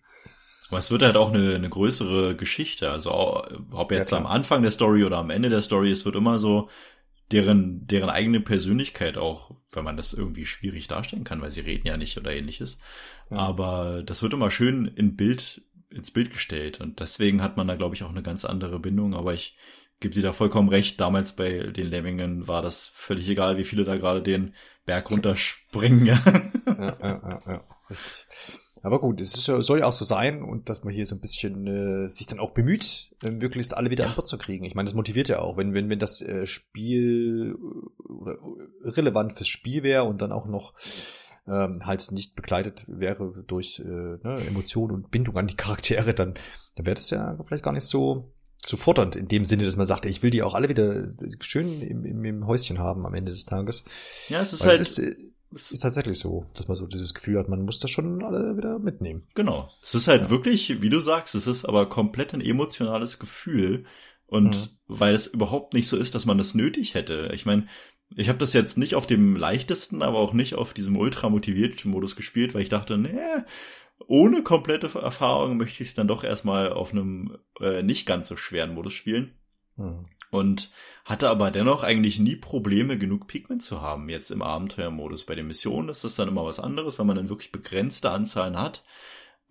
Aber es wird halt auch eine, eine größere Geschichte. Also ob jetzt ja, am Anfang der Story oder am Ende der Story, es wird immer so deren, deren eigene Persönlichkeit auch, wenn man das irgendwie schwierig darstellen kann, weil sie reden ja nicht oder ähnliches. Ja. Aber das wird immer schön in Bild, ins Bild gestellt. Und deswegen hat man da, glaube ich, auch eine ganz andere Bindung. Aber ich gebe dir da vollkommen recht. Damals bei den Lemmingen war das völlig egal, wie viele da gerade den Berg runterspringen. ja, ja, ja, ja, richtig. Aber gut, es ist, soll ja auch so sein und dass man hier so ein bisschen äh, sich dann auch bemüht, äh, möglichst alle wieder ja. an Bord zu kriegen. Ich meine, das motiviert ja auch, wenn wenn wenn das äh, Spiel äh, oder relevant fürs Spiel wäre und dann auch noch ähm, halt nicht begleitet wäre durch äh, ne, Emotionen und Bindung an die Charaktere, dann, dann wäre das ja vielleicht gar nicht so so fordernd in dem Sinne, dass man sagt, ich will die auch alle wieder schön im, im, im Häuschen haben am Ende des Tages. Ja, es ist Weil halt. Es ist, äh, es ist tatsächlich so, dass man so dieses Gefühl hat, man muss das schon alle wieder mitnehmen. Genau. Es ist halt ja. wirklich, wie du sagst, es ist aber komplett ein emotionales Gefühl. Und mhm. weil es überhaupt nicht so ist, dass man das nötig hätte. Ich meine, ich habe das jetzt nicht auf dem leichtesten, aber auch nicht auf diesem ultra motivierten Modus gespielt, weil ich dachte, nee, ohne komplette Erfahrung möchte ich es dann doch erstmal auf einem äh, nicht ganz so schweren Modus spielen. Mhm. Und hatte aber dennoch eigentlich nie Probleme, genug Pigment zu haben jetzt im Abenteuermodus. Bei den Missionen ist das dann immer was anderes, weil man dann wirklich begrenzte Anzahlen hat.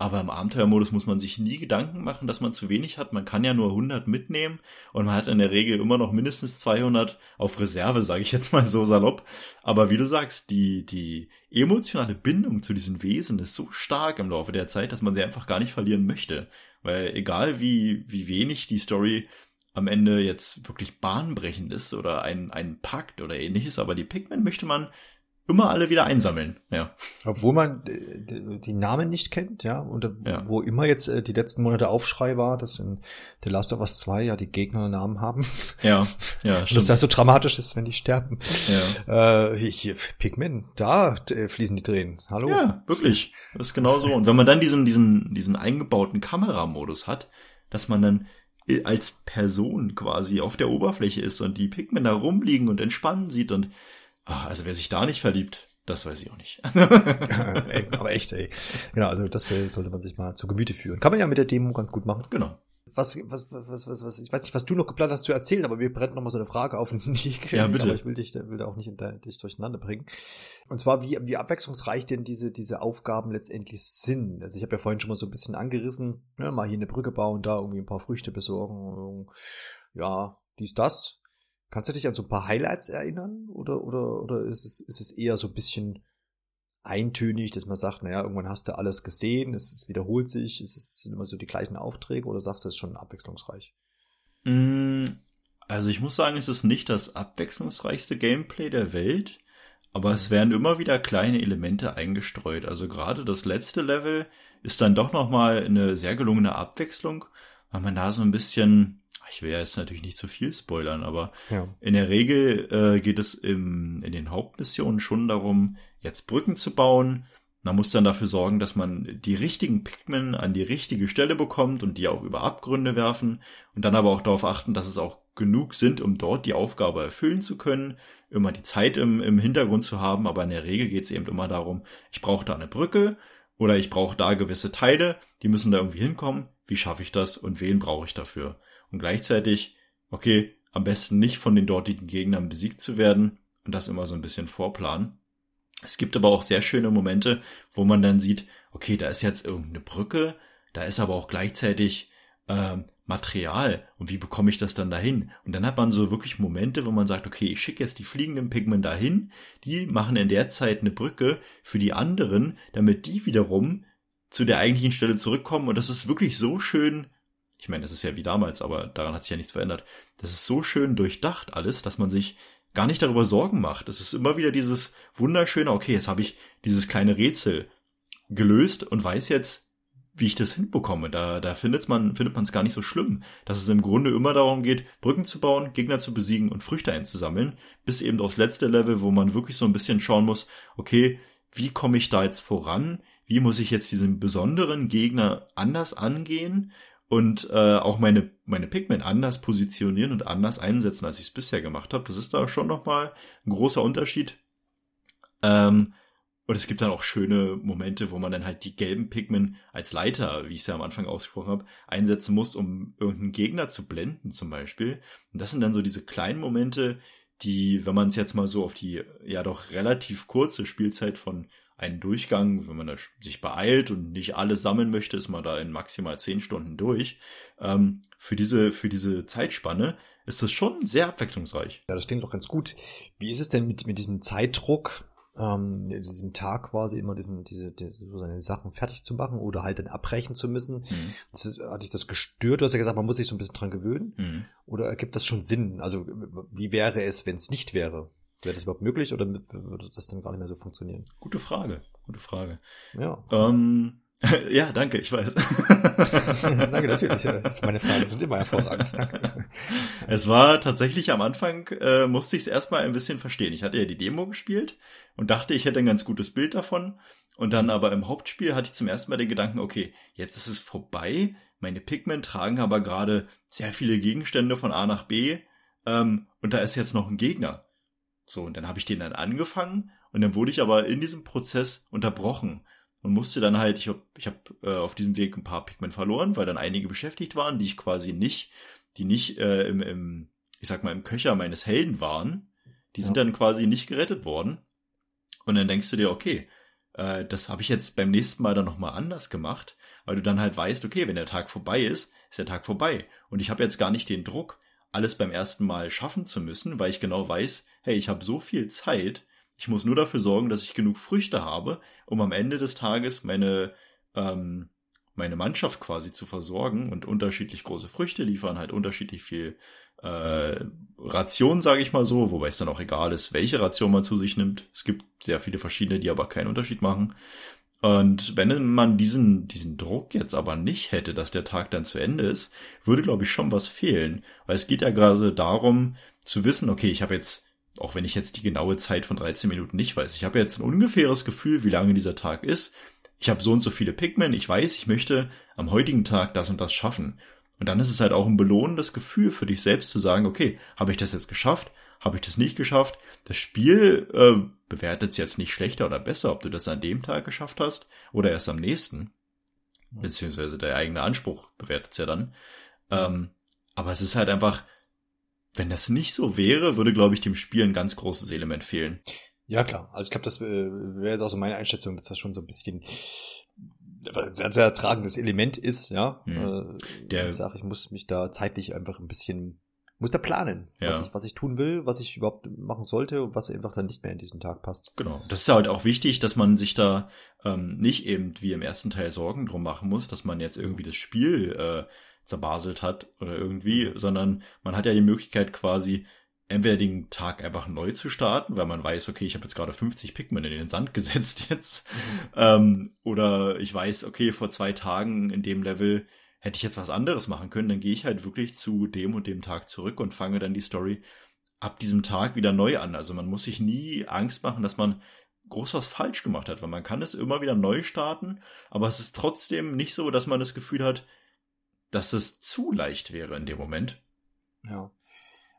Aber im Abenteuermodus muss man sich nie Gedanken machen, dass man zu wenig hat. Man kann ja nur 100 mitnehmen und man hat in der Regel immer noch mindestens 200 auf Reserve, sage ich jetzt mal so salopp. Aber wie du sagst, die, die emotionale Bindung zu diesen Wesen ist so stark im Laufe der Zeit, dass man sie einfach gar nicht verlieren möchte. Weil egal wie, wie wenig die Story am Ende jetzt wirklich bahnbrechend ist oder ein, ein Pakt oder ähnliches, aber die Pikmin möchte man immer alle wieder einsammeln, ja. Obwohl man die Namen nicht kennt, ja, und ja. wo immer jetzt äh, die letzten Monate Aufschrei war, dass in The Last of Us 2 ja die Gegner Namen haben. Ja, ja, stimmt. Und das ja so dramatisch ist, wenn die sterben. Ja. Äh, hier, Pigmen, da äh, fließen die Tränen. Hallo. Ja, wirklich. Das ist genau so. Und wenn man dann diesen, diesen, diesen eingebauten Kameramodus hat, dass man dann äh, als Person quasi auf der Oberfläche ist und die Pigmen da rumliegen und entspannen sieht und Ah, also wer sich da nicht verliebt, das weiß ich auch nicht. aber echt, ey. Genau, also das äh, sollte man sich mal zu Gemüte führen. Kann man ja mit der Demo ganz gut machen. Genau. Was, was, was, was, was, ich weiß nicht, was du noch geplant hast zu erzählen, aber mir brennt noch mal so eine Frage auf, die ich ja, bitte. aber ich will dich, will da auch nicht dich durcheinander bringen. Und zwar, wie, wie abwechslungsreich denn diese, diese Aufgaben letztendlich sind. Also ich habe ja vorhin schon mal so ein bisschen angerissen, ne, mal hier eine Brücke bauen, da irgendwie ein paar Früchte besorgen, ja, dies, das. Kannst du dich an so ein paar Highlights erinnern? Oder, oder, oder ist es, ist es eher so ein bisschen eintönig, dass man sagt, naja, irgendwann hast du alles gesehen, es, es wiederholt sich, es sind immer so die gleichen Aufträge oder sagst du, es ist schon abwechslungsreich? Mm, also ich muss sagen, es ist nicht das abwechslungsreichste Gameplay der Welt, aber es mhm. werden immer wieder kleine Elemente eingestreut. Also gerade das letzte Level ist dann doch nochmal eine sehr gelungene Abwechslung, weil man da so ein bisschen ich will ja jetzt natürlich nicht zu viel spoilern, aber ja. in der Regel äh, geht es im, in den Hauptmissionen schon darum, jetzt Brücken zu bauen. Man muss dann dafür sorgen, dass man die richtigen Pikmin an die richtige Stelle bekommt und die auch über Abgründe werfen und dann aber auch darauf achten, dass es auch genug sind, um dort die Aufgabe erfüllen zu können, immer die Zeit im, im Hintergrund zu haben, aber in der Regel geht es eben immer darum, ich brauche da eine Brücke oder ich brauche da gewisse Teile, die müssen da irgendwie hinkommen, wie schaffe ich das und wen brauche ich dafür? und gleichzeitig, okay, am besten nicht von den dortigen Gegnern besiegt zu werden und das immer so ein bisschen vorplanen. Es gibt aber auch sehr schöne Momente, wo man dann sieht, okay, da ist jetzt irgendeine Brücke, da ist aber auch gleichzeitig äh, Material und wie bekomme ich das dann dahin? Und dann hat man so wirklich Momente, wo man sagt, okay, ich schicke jetzt die fliegenden Pigmen dahin, die machen in der Zeit eine Brücke für die anderen, damit die wiederum zu der eigentlichen Stelle zurückkommen und das ist wirklich so schön ich meine, das ist ja wie damals, aber daran hat sich ja nichts verändert. Das ist so schön durchdacht alles, dass man sich gar nicht darüber Sorgen macht. Es ist immer wieder dieses wunderschöne, okay, jetzt habe ich dieses kleine Rätsel gelöst und weiß jetzt, wie ich das hinbekomme. Da, da findet man findet gar nicht so schlimm, dass es im Grunde immer darum geht, Brücken zu bauen, Gegner zu besiegen und Früchte einzusammeln, bis eben aufs letzte Level, wo man wirklich so ein bisschen schauen muss, okay, wie komme ich da jetzt voran? Wie muss ich jetzt diesen besonderen Gegner anders angehen? Und äh, auch meine meine Pigment anders positionieren und anders einsetzen, als ich es bisher gemacht habe. Das ist da schon nochmal ein großer Unterschied. Ähm, und es gibt dann auch schöne Momente, wo man dann halt die gelben Pigment als Leiter, wie ich es ja am Anfang ausgesprochen habe, einsetzen muss, um irgendeinen Gegner zu blenden zum Beispiel. Und das sind dann so diese kleinen Momente, die, wenn man es jetzt mal so auf die ja doch relativ kurze Spielzeit von einen Durchgang, wenn man sich beeilt und nicht alles sammeln möchte, ist man da in maximal zehn Stunden durch. Ähm, für diese, für diese Zeitspanne ist das schon sehr abwechslungsreich. Ja, das klingt doch ganz gut. Wie ist es denn mit, mit diesem Zeitdruck, ähm, diesem Tag quasi immer diesen, diese, diese, so seine Sachen fertig zu machen oder halt dann abbrechen zu müssen? Mhm. Das ist, hatte ich das gestört? Du hast ja gesagt, man muss sich so ein bisschen dran gewöhnen. Mhm. Oder ergibt das schon Sinn? Also, wie wäre es, wenn es nicht wäre? Wäre das überhaupt möglich oder würde das dann gar nicht mehr so funktionieren? Gute Frage, gute Frage. Ja. Ähm, ja, danke, ich weiß. danke, natürlich. Meine Fragen sind immer hervorragend. Danke. Es war tatsächlich am Anfang, äh, musste ich es erstmal ein bisschen verstehen. Ich hatte ja die Demo gespielt und dachte, ich hätte ein ganz gutes Bild davon. Und dann aber im Hauptspiel hatte ich zum ersten Mal den Gedanken, okay, jetzt ist es vorbei. Meine Pikmin tragen aber gerade sehr viele Gegenstände von A nach B. Ähm, und da ist jetzt noch ein Gegner. So, und dann habe ich den dann angefangen und dann wurde ich aber in diesem Prozess unterbrochen und musste dann halt, ich habe ich hab, äh, auf diesem Weg ein paar Pikmin verloren, weil dann einige beschäftigt waren, die ich quasi nicht, die nicht äh, im, im, ich sag mal, im Köcher meines Helden waren. Die sind ja. dann quasi nicht gerettet worden. Und dann denkst du dir, okay, äh, das habe ich jetzt beim nächsten Mal dann nochmal anders gemacht, weil du dann halt weißt, okay, wenn der Tag vorbei ist, ist der Tag vorbei. Und ich habe jetzt gar nicht den Druck, alles beim ersten Mal schaffen zu müssen, weil ich genau weiß, hey, ich habe so viel Zeit, ich muss nur dafür sorgen, dass ich genug Früchte habe, um am Ende des Tages meine, ähm, meine Mannschaft quasi zu versorgen und unterschiedlich große Früchte liefern, halt unterschiedlich viel äh, Ration, sage ich mal so, wobei es dann auch egal ist, welche Ration man zu sich nimmt. Es gibt sehr viele verschiedene, die aber keinen Unterschied machen. Und wenn man diesen, diesen Druck jetzt aber nicht hätte, dass der Tag dann zu Ende ist, würde, glaube ich, schon was fehlen. Weil es geht ja gerade darum zu wissen, okay, ich habe jetzt auch wenn ich jetzt die genaue Zeit von 13 Minuten nicht weiß. Ich habe jetzt ein ungefähres Gefühl, wie lange dieser Tag ist. Ich habe so und so viele Pikmin. Ich weiß, ich möchte am heutigen Tag das und das schaffen. Und dann ist es halt auch ein belohnendes Gefühl für dich selbst zu sagen, okay, habe ich das jetzt geschafft? Habe ich das nicht geschafft? Das Spiel äh, bewertet es jetzt nicht schlechter oder besser, ob du das an dem Tag geschafft hast oder erst am nächsten. Beziehungsweise der eigene Anspruch bewertet es ja dann. Ähm, aber es ist halt einfach, wenn das nicht so wäre, würde, glaube ich, dem Spiel ein ganz großes Element fehlen. Ja, klar. Also ich glaube, das äh, wäre jetzt auch so meine Einschätzung, dass das schon so ein bisschen ein sehr, sehr tragendes Element ist, ja. Mhm. Der, ich sage, ich muss mich da zeitlich einfach ein bisschen, muss da planen, ja. was, ich, was ich tun will, was ich überhaupt machen sollte und was einfach dann nicht mehr in diesen Tag passt. Genau. Das ist halt auch wichtig, dass man sich da ähm, nicht eben wie im ersten Teil Sorgen drum machen muss, dass man jetzt irgendwie das Spiel äh, zerbaselt hat oder irgendwie, mhm. sondern man hat ja die Möglichkeit quasi entweder den Tag einfach neu zu starten, weil man weiß, okay, ich habe jetzt gerade 50 Pikmin in den Sand gesetzt jetzt. Mhm. Ähm, oder ich weiß, okay, vor zwei Tagen in dem Level hätte ich jetzt was anderes machen können, dann gehe ich halt wirklich zu dem und dem Tag zurück und fange dann die Story ab diesem Tag wieder neu an. Also man muss sich nie Angst machen, dass man groß was falsch gemacht hat, weil man kann es immer wieder neu starten, aber es ist trotzdem nicht so, dass man das Gefühl hat, dass es zu leicht wäre in dem Moment. Ja.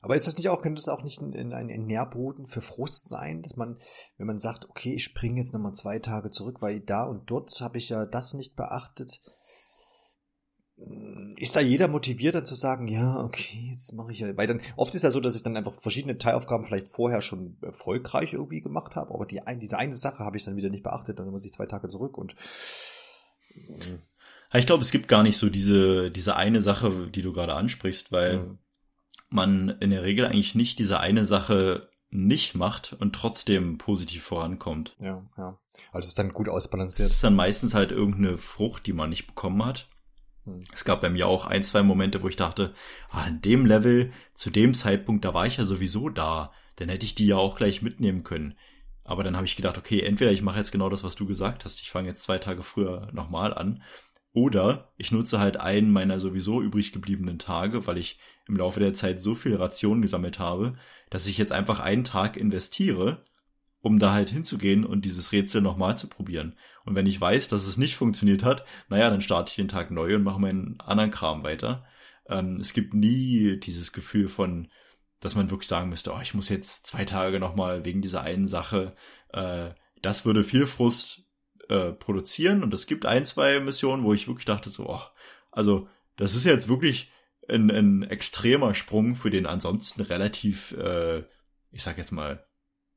Aber ist das nicht auch, könnte das auch nicht ein, ein Nährboden für Frust sein, dass man, wenn man sagt, okay, ich springe jetzt nochmal zwei Tage zurück, weil da und dort habe ich ja das nicht beachtet, ist da jeder motiviert dann zu sagen, ja, okay, jetzt mache ich ja, weil dann oft ist ja so, dass ich dann einfach verschiedene Teilaufgaben vielleicht vorher schon erfolgreich irgendwie gemacht habe, aber die diese eine Sache habe ich dann wieder nicht beachtet, dann muss ich zwei Tage zurück und ich glaube, es gibt gar nicht so diese, diese eine Sache, die du gerade ansprichst, weil mhm. man in der Regel eigentlich nicht diese eine Sache nicht macht und trotzdem positiv vorankommt. Ja, ja. Also es ist dann gut ausbalanciert. Es ist dann meistens halt irgendeine Frucht, die man nicht bekommen hat. Mhm. Es gab bei mir auch ein, zwei Momente, wo ich dachte, ah, an dem Level, zu dem Zeitpunkt, da war ich ja sowieso da. Dann hätte ich die ja auch gleich mitnehmen können. Aber dann habe ich gedacht, okay, entweder ich mache jetzt genau das, was du gesagt hast. Ich fange jetzt zwei Tage früher nochmal an. Oder ich nutze halt einen meiner sowieso übrig gebliebenen Tage, weil ich im Laufe der Zeit so viel Rationen gesammelt habe, dass ich jetzt einfach einen Tag investiere, um da halt hinzugehen und dieses Rätsel nochmal zu probieren. Und wenn ich weiß, dass es nicht funktioniert hat, naja, dann starte ich den Tag neu und mache meinen anderen Kram weiter. Ähm, es gibt nie dieses Gefühl von, dass man wirklich sagen müsste, oh, ich muss jetzt zwei Tage nochmal wegen dieser einen Sache. Äh, das würde viel Frust äh, produzieren und es gibt ein, zwei Missionen, wo ich wirklich dachte so, oh, also das ist jetzt wirklich ein, ein extremer Sprung für den ansonsten relativ, äh, ich sag jetzt mal,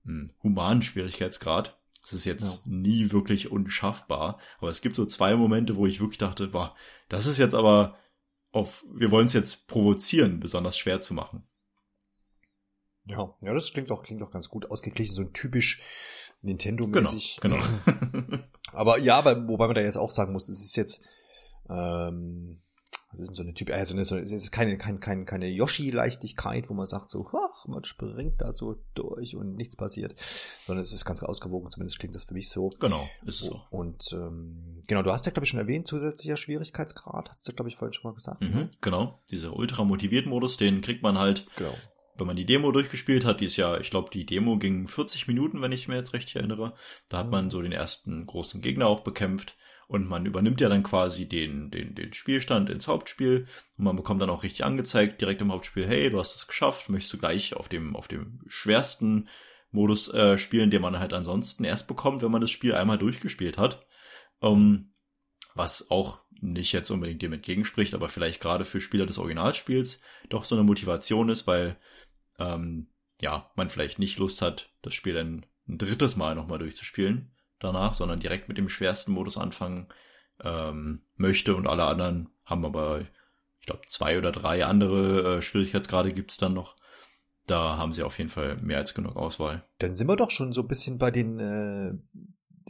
hm, humanen Schwierigkeitsgrad. Es ist jetzt ja. nie wirklich unschaffbar, aber es gibt so zwei Momente, wo ich wirklich dachte, boah, das ist jetzt aber auf, wir wollen es jetzt provozieren, besonders schwer zu machen. Ja, ja, das klingt auch, klingt auch ganz gut ausgeglichen, so ein typisch Nintendo-mäßig. Genau, genau. aber ja, aber, wobei man da jetzt auch sagen muss, es ist jetzt, ähm, das ist so eine Typ, also eine, so, es ist keine, keine, keine, keine Yoshi-Leichtigkeit, wo man sagt so, ach, man springt da so durch und nichts passiert, sondern es ist ganz ausgewogen, zumindest klingt das für mich so. Genau, ist es so. Und ähm, genau, du hast ja, glaube ich, schon erwähnt, zusätzlicher Schwierigkeitsgrad, hast du, glaube ich, vorhin schon mal gesagt. Mhm, ne? Genau, dieser ultra-motiviert-Modus, den kriegt man halt Genau. wenn man die Demo durchgespielt hat, die ist ja, ich glaube, die Demo ging 40 Minuten, wenn ich mir jetzt richtig erinnere. Da hat man so den ersten großen Gegner auch bekämpft und man übernimmt ja dann quasi den, den, den Spielstand ins Hauptspiel und man bekommt dann auch richtig angezeigt direkt im Hauptspiel, hey, du hast es geschafft, möchtest du gleich auf dem, auf dem schwersten Modus äh, spielen, den man halt ansonsten erst bekommt, wenn man das Spiel einmal durchgespielt hat. Ähm, was auch nicht jetzt unbedingt dem entgegenspricht, aber vielleicht gerade für Spieler des Originalspiels doch so eine Motivation ist, weil ähm, ja, man vielleicht nicht Lust hat, das Spiel dann ein drittes Mal nochmal durchzuspielen danach, sondern direkt mit dem schwersten Modus anfangen ähm, möchte und alle anderen haben aber, ich glaube, zwei oder drei andere äh, Schwierigkeitsgrade gibt's dann noch. Da haben sie auf jeden Fall mehr als genug Auswahl. Dann sind wir doch schon so ein bisschen bei den äh,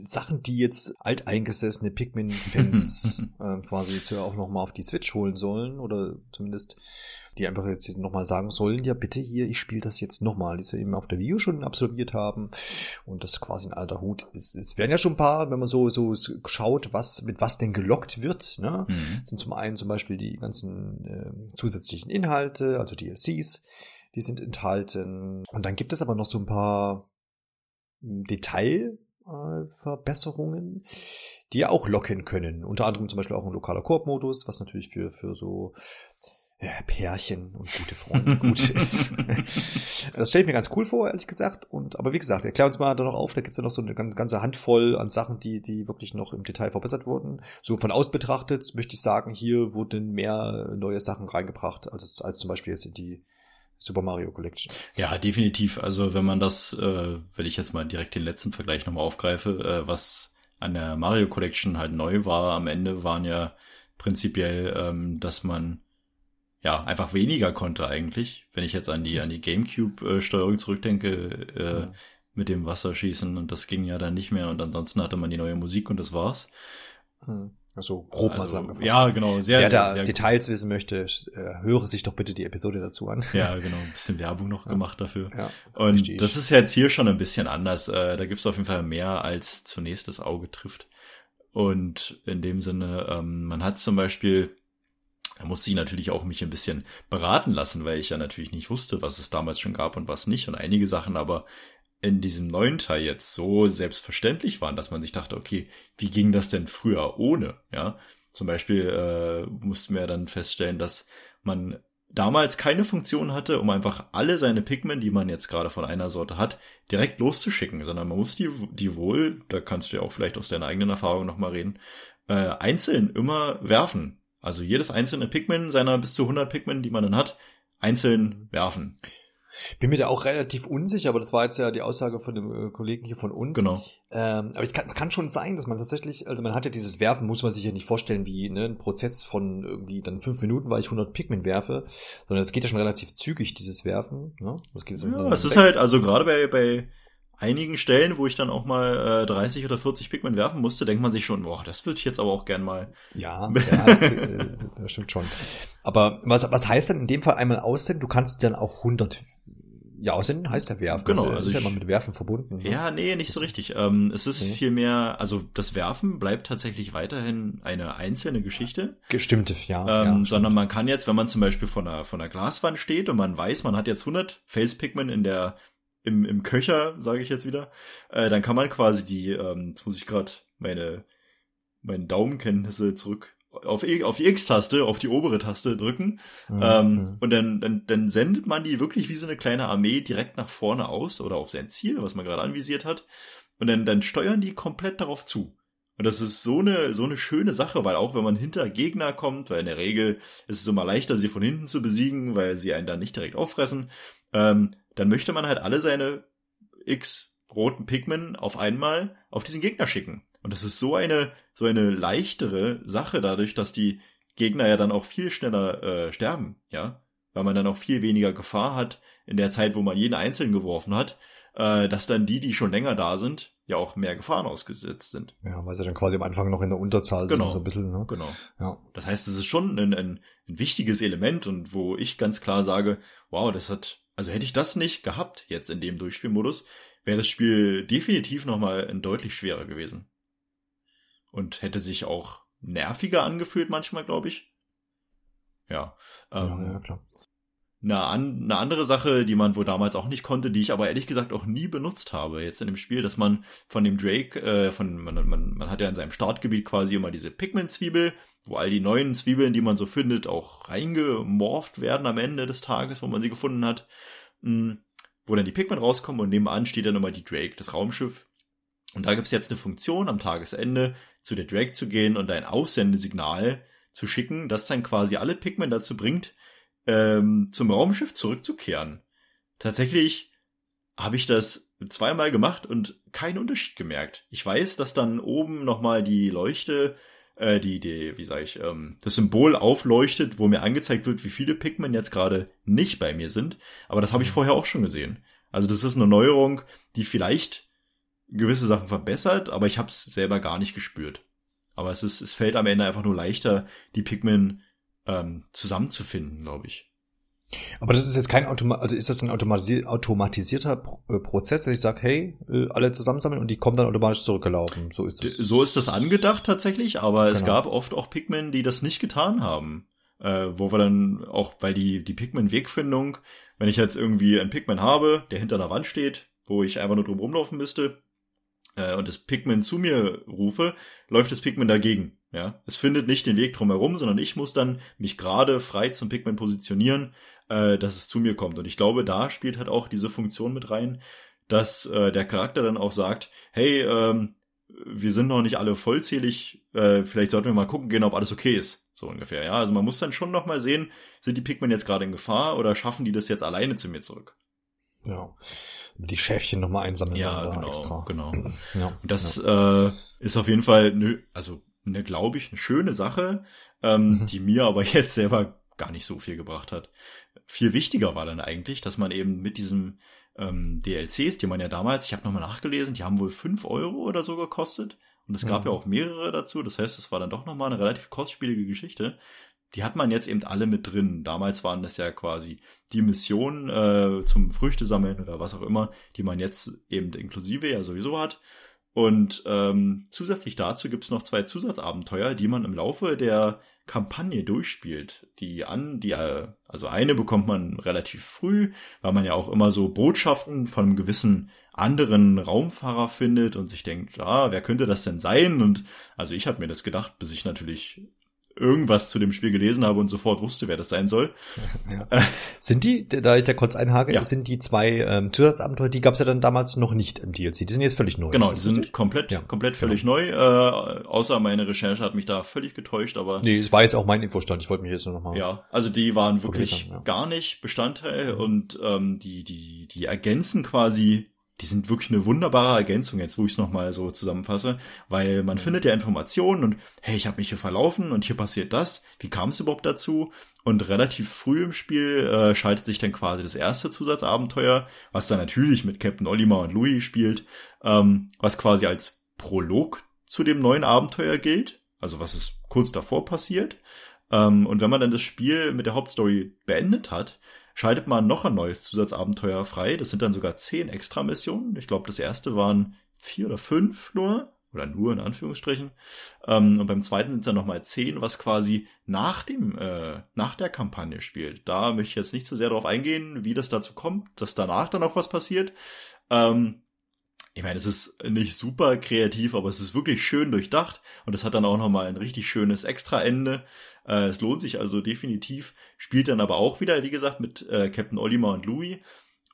Sachen, die jetzt alteingesessene Pikmin-Fans äh, quasi zu auch nochmal auf die Switch holen sollen oder zumindest die einfach jetzt nochmal sagen sollen, ja bitte hier, ich spiele das jetzt nochmal, die sie eben auf der Video schon absolviert haben und das quasi ein alter Hut ist. Es werden ja schon ein paar, wenn man so, so schaut, was, mit was denn gelockt wird, ne? Mhm. sind zum einen zum Beispiel die ganzen äh, zusätzlichen Inhalte, also DLCs, die sind enthalten. Und dann gibt es aber noch so ein paar Detail, äh, Verbesserungen, die ja auch locken können. Unter anderem zum Beispiel auch ein lokaler Koop-Modus, was natürlich für, für so ja, Pärchen und gute Freunde gut ist. das stelle ich mir ganz cool vor, ehrlich gesagt. Und aber wie gesagt, erklär uns mal da noch auf, da gibt's ja noch so eine ganze Handvoll an Sachen, die, die wirklich noch im Detail verbessert wurden. So von aus betrachtet möchte ich sagen, hier wurden mehr neue Sachen reingebracht, als, als zum Beispiel jetzt in die Super Mario Collection. Ja, definitiv. Also wenn man das, äh, wenn ich jetzt mal direkt den letzten Vergleich nochmal aufgreife, äh, was an der Mario Collection halt neu war am Ende, waren ja prinzipiell, ähm, dass man ja einfach weniger konnte eigentlich. Wenn ich jetzt an die an die GameCube-Steuerung zurückdenke, äh, ja. mit dem Wasserschießen und das ging ja dann nicht mehr und ansonsten hatte man die neue Musik und das war's. Hm. Also grob also, mal zusammengefasst. Ja, genau. Sehr, Wer da sehr Details gut. wissen möchte, äh, höre sich doch bitte die Episode dazu an. Ja, genau. Ein bisschen Werbung noch ja. gemacht dafür. Ja, Und richtig. das ist jetzt hier schon ein bisschen anders. Äh, da gibt's auf jeden Fall mehr, als zunächst das Auge trifft. Und in dem Sinne, ähm, man hat zum Beispiel, da musste ich natürlich auch mich ein bisschen beraten lassen, weil ich ja natürlich nicht wusste, was es damals schon gab und was nicht. Und einige Sachen aber in diesem neuen Teil jetzt so selbstverständlich waren, dass man sich dachte, okay, wie ging das denn früher ohne? Ja, zum Beispiel äh, mussten wir dann feststellen, dass man damals keine Funktion hatte, um einfach alle seine Pigmen, die man jetzt gerade von einer Sorte hat, direkt loszuschicken, sondern man muss die, die wohl, da kannst du ja auch vielleicht aus deiner eigenen Erfahrung nochmal reden, äh, einzeln immer werfen. Also jedes einzelne Pigment seiner bis zu 100 Pigmen, die man dann hat, einzeln werfen. Bin mir da auch relativ unsicher, aber das war jetzt ja die Aussage von dem äh, Kollegen hier von uns. Genau. Ähm, aber ich kann, es kann schon sein, dass man tatsächlich, also man hat ja dieses Werfen, muss man sich ja nicht vorstellen wie ne, ein Prozess von irgendwie dann fünf Minuten, weil ich 100 Pikmin werfe, sondern es geht ja schon relativ zügig, dieses Werfen. Ne? Das geht so ja, es ist halt, also gerade bei, bei einigen Stellen, wo ich dann auch mal äh, 30 oder 40 Pikmin werfen musste, denkt man sich schon, boah, das würde ich jetzt aber auch gern mal. Ja, ja das, äh, das stimmt schon. Aber was, was heißt denn in dem Fall einmal aussenden? Du kannst dann auch 100 ja, aussenden heißt ja werfen. Genau. Also, also ist ja mal mit werfen verbunden. Ne? Ja, nee, nicht so richtig. Ähm, es ist nee. vielmehr, also das Werfen bleibt tatsächlich weiterhin eine einzelne Geschichte. Gestimmt, ja. Ähm, ja sondern man kann jetzt, wenn man zum Beispiel vor einer, vor einer Glaswand steht und man weiß, man hat jetzt 100 Felspigmen in der im, im Köcher, sage ich jetzt wieder, äh, dann kann man quasi die, ähm, jetzt muss ich gerade meine, meine Daumenkenntnisse zurück auf, auf die X-Taste, auf die obere Taste drücken. Mhm. Ähm, und dann, dann, dann sendet man die wirklich wie so eine kleine Armee direkt nach vorne aus oder auf sein Ziel, was man gerade anvisiert hat. Und dann, dann steuern die komplett darauf zu. Und das ist so eine, so eine schöne Sache, weil auch wenn man hinter Gegner kommt, weil in der Regel ist es immer leichter, sie von hinten zu besiegen, weil sie einen dann nicht direkt auffressen, ähm, dann möchte man halt alle seine X roten Pikmin auf einmal auf diesen Gegner schicken. Und das ist so eine, so eine leichtere Sache dadurch, dass die Gegner ja dann auch viel schneller äh, sterben, ja. Weil man dann auch viel weniger Gefahr hat in der Zeit, wo man jeden einzeln geworfen hat, äh, dass dann die, die schon länger da sind, ja auch mehr Gefahren ausgesetzt sind. Ja, weil sie dann quasi am Anfang noch in der Unterzahl Genau. sind, so ein bisschen, ne? Genau. Ja. Das heißt, es ist schon ein, ein, ein wichtiges Element und wo ich ganz klar sage, wow, das hat, also hätte ich das nicht gehabt jetzt in dem Durchspielmodus, wäre das Spiel definitiv nochmal ein deutlich schwerer gewesen. Und hätte sich auch nerviger angefühlt manchmal, glaube ich. Ja. Ähm, ja, ja, klar. Eine, an, eine andere Sache, die man wohl damals auch nicht konnte, die ich aber ehrlich gesagt auch nie benutzt habe jetzt in dem Spiel, dass man von dem Drake, äh, von man, man, man hat ja in seinem Startgebiet quasi immer diese Pigment-Zwiebel, wo all die neuen Zwiebeln, die man so findet, auch reingemorpht werden am Ende des Tages, wo man sie gefunden hat, mh, wo dann die Pigment rauskommen und nebenan steht dann immer die Drake, das Raumschiff. Und da gibt's jetzt eine Funktion, am Tagesende zu der Drake zu gehen und ein Aussendesignal zu schicken, das dann quasi alle Pigment dazu bringt, ähm, zum Raumschiff zurückzukehren. Tatsächlich habe ich das zweimal gemacht und keinen Unterschied gemerkt. Ich weiß, dass dann oben nochmal die Leuchte, äh, die, die, wie sage ich, ähm, das Symbol aufleuchtet, wo mir angezeigt wird, wie viele Pigment jetzt gerade nicht bei mir sind. Aber das habe ich vorher auch schon gesehen. Also das ist eine Neuerung, die vielleicht gewisse Sachen verbessert, aber ich habe es selber gar nicht gespürt. Aber es ist, es fällt am Ende einfach nur leichter, die Pigment ähm, zusammenzufinden, glaube ich. Aber das ist jetzt kein Automa also ist das ein automatisi automatisierter Pro äh, Prozess, dass ich sage, hey, äh, alle zusammensammeln und die kommen dann automatisch zurückgelaufen. So ist D- es. So ist das angedacht tatsächlich, aber es Genau. gab oft auch Pikmin, die das nicht getan haben. Äh, wo wir dann auch, weil die, die Pikmin-Wegfindung, wenn ich jetzt irgendwie einen Pikmin habe, der hinter einer Wand steht, wo ich einfach nur drum rumlaufen müsste, äh, und das Pikmin zu mir rufe, läuft das Pikmin dagegen. Ja, es findet nicht den Weg drumherum, sondern ich muss dann mich gerade frei zum Pikmin positionieren, äh, dass es zu mir kommt. Und ich glaube, da spielt halt auch diese Funktion mit rein, dass äh, der Charakter dann auch sagt, hey, ähm, wir sind noch nicht alle vollzählig, äh, vielleicht sollten wir mal gucken gehen, ob alles okay ist. So ungefähr, ja. Also man muss dann schon noch mal sehen, sind die Pikmin jetzt gerade in Gefahr oder schaffen die das jetzt alleine zu mir zurück? Ja. Die Schäfchen nochmal einsammeln Ja, genau, extra. genau. Ja. Und das äh, ist auf jeden Fall, ne, also eine, glaube ich, eine schöne Sache, ähm, Mhm. die mir aber jetzt selber gar nicht so viel gebracht hat. Viel wichtiger war dann eigentlich, dass man eben mit diesem ähm, DLCs, die man ja damals, ich habe nochmal nachgelesen, die haben wohl fünf Euro oder so gekostet. Und es gab Mhm. ja auch mehrere dazu. Das heißt, es war dann doch nochmal eine relativ kostspielige Geschichte. Die hat man jetzt eben alle mit drin. Damals waren das ja quasi die Missionen äh, zum Früchte sammeln oder was auch immer, die man jetzt eben inklusive ja sowieso hat. Und ähm, zusätzlich dazu gibt's noch zwei Zusatzabenteuer, die man im Laufe der Kampagne durchspielt. Die an, die, äh, also eine bekommt man relativ früh, weil man ja auch immer so Botschaften von einem gewissen anderen Raumfahrer findet und sich denkt, ah, wer könnte das denn sein? Und also ich habe mir das gedacht, bis ich natürlich irgendwas zu dem Spiel gelesen habe und sofort wusste, wer das sein soll. Ja. Sind die, da ich da kurz einhake, Ja. sind die zwei ähm, Zusatzabenteuer, die gab's ja dann damals noch nicht im DLC. Die sind jetzt völlig neu. Genau, die sind richtig? komplett, Ja, genau. komplett völlig neu. Äh, außer meine Recherche hat mich da völlig getäuscht, aber Nee, es war jetzt auch mein Infostand. Ich wollte mich jetzt nur noch mal. Ja, also die waren wirklich Vergewissern, ja. gar nicht Bestandteil und ähm, die, die, die ergänzen quasi, die sind wirklich eine wunderbare Ergänzung, jetzt wo ich es nochmal so zusammenfasse, weil man findet ja Informationen und hey, ich habe mich hier verlaufen und hier passiert das, wie kam es überhaupt dazu? Und relativ früh im Spiel äh, schaltet sich dann quasi das erste Zusatzabenteuer, was dann natürlich mit Captain Olimar und Louis spielt, ähm, was quasi als Prolog zu dem neuen Abenteuer gilt, also was ist kurz davor passiert. Ähm, und wenn man dann das Spiel mit der Hauptstory beendet hat, schaltet man noch ein neues Zusatzabenteuer frei. Das sind dann sogar zehn Extra-Missionen. Ich glaube, das erste waren vier oder fünf nur. Oder nur in Anführungsstrichen. Ähm, und beim zweiten sind es dann nochmal zehn, was quasi nach dem, äh, nach der Kampagne spielt. Da möchte ich jetzt nicht so sehr darauf eingehen, wie das dazu kommt, dass danach dann auch was passiert. Ähm, ich meine, es ist nicht super kreativ, aber es ist wirklich schön durchdacht und es hat dann auch nochmal ein richtig schönes Extraende. Äh, es lohnt sich also definitiv, spielt dann aber auch wieder, wie gesagt, mit äh, Captain Olimar und Louis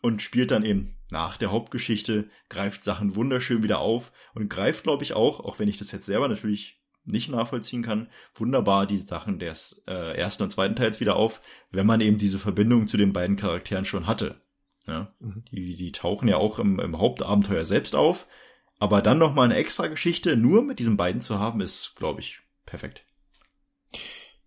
und spielt dann eben nach der Hauptgeschichte, greift Sachen wunderschön wieder auf und greift, glaube ich, auch, auch wenn ich das jetzt selber natürlich nicht nachvollziehen kann, wunderbar die Sachen des äh, ersten und zweiten Teils wieder auf, wenn man eben diese Verbindung zu den beiden Charakteren schon hatte. Ja, Mhm. die, die tauchen ja auch im, im Hauptabenteuer selbst auf. Aber dann noch mal eine extra Geschichte nur mit diesen beiden zu haben, ist, glaube ich, perfekt.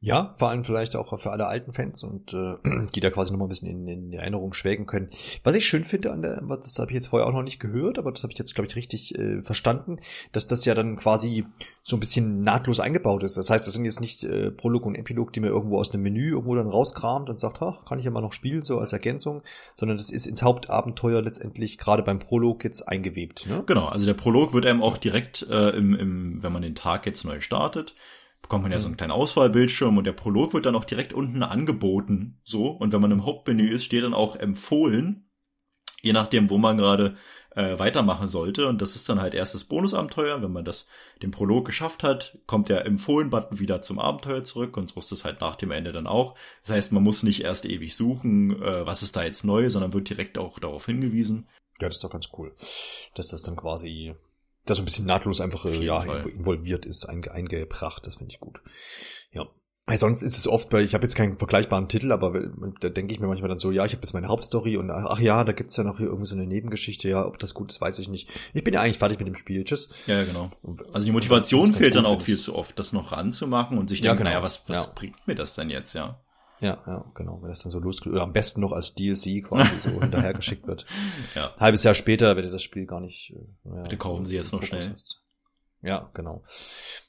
Ja, vor allem vielleicht auch für alle alten Fans und äh, die da quasi nochmal ein bisschen in, in Erinnerung schwelgen können. Was ich schön finde an der, das habe ich jetzt vorher auch noch nicht gehört, aber das habe ich jetzt, glaube ich, richtig äh, verstanden, dass das ja dann quasi so ein bisschen nahtlos eingebaut ist. Das heißt, das sind jetzt nicht äh, Prolog und Epilog, die mir irgendwo aus einem Menü irgendwo dann rauskramt und sagt, ach, kann ich ja mal noch spielen, so als Ergänzung, sondern das ist ins Hauptabenteuer letztendlich gerade beim Prolog jetzt eingewebt. Ne? Genau, also der Prolog wird einem auch direkt äh, im, im, wenn man den Tag jetzt neu startet, bekommt man ja so einen mhm. kleinen Auswahlbildschirm und der Prolog wird dann auch direkt unten angeboten. So. Und wenn man im Hauptmenü ist, steht dann auch empfohlen, je nachdem, wo man gerade äh, weitermachen sollte. Und das ist dann halt erstes Bonusabenteuer. Wenn man das den Prolog geschafft hat, kommt der Empfohlen-Button wieder zum Abenteuer zurück und so ist es halt nach dem Ende dann auch. Das heißt, man muss nicht erst ewig suchen, äh, was ist da jetzt neu, sondern wird direkt auch darauf hingewiesen. Ja, das ist doch ganz cool, dass das dann quasi da so ein bisschen nahtlos einfach äh, ja, Fall. involviert ist, einge eingebracht. Das finde ich gut. Ja. Weil sonst ist es oft bei, ich habe jetzt keinen vergleichbaren Titel, aber da denke ich mir manchmal dann so, ja, ich habe jetzt meine Hauptstory und ach ja, da gibt's ja noch hier irgendwie so eine Nebengeschichte, ja, ob das gut ist, weiß ich nicht. Ich bin ja eigentlich fertig mit dem Spiel, tschüss. Ja, genau. Also die Motivation fehlt dann auch viel zu oft, das noch ranzumachen und sich denken, ja, genau. naja, was, was ja. bringt mir das denn jetzt, ja? Ja, ja, genau, wenn das dann so losgeht. Oder am besten noch als DLC quasi so hinterhergeschickt wird. Ja. Halbes Jahr später, wenn ihr das Spiel gar nicht. Äh, ja, Bitte kaufen Sie jetzt noch schnell. Hast. Ja, genau.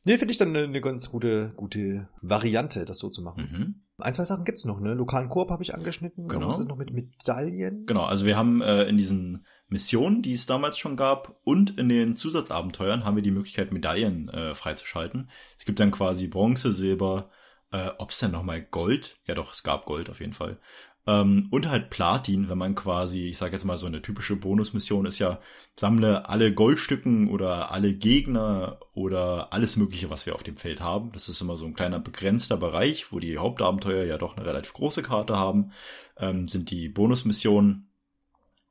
Nee, finde ich dann eine, eine, ganz gute, gute Variante, das so zu machen. Mhm. Ein, zwei Sachen gibt's noch, ne? Lokalen Koop habe ich angeschnitten. Genau. Was ist noch mit Medaillen? Genau, also wir haben äh, in diesen Missionen, die es damals schon gab, und in den Zusatzabenteuern haben wir die Möglichkeit, Medaillen äh, freizuschalten. Es gibt dann quasi Bronze, Silber, äh, ob es denn nochmal Gold? Ja doch, es gab Gold auf jeden Fall. Ähm, und halt Platin, wenn man quasi, ich sage jetzt mal so eine typische Bonusmission ist ja, sammle alle Goldstücken oder alle Gegner oder alles Mögliche, was wir auf dem Feld haben. Das ist immer so ein kleiner begrenzter Bereich, wo die Hauptabenteuer ja doch eine relativ große Karte haben, ähm, sind die Bonusmissionen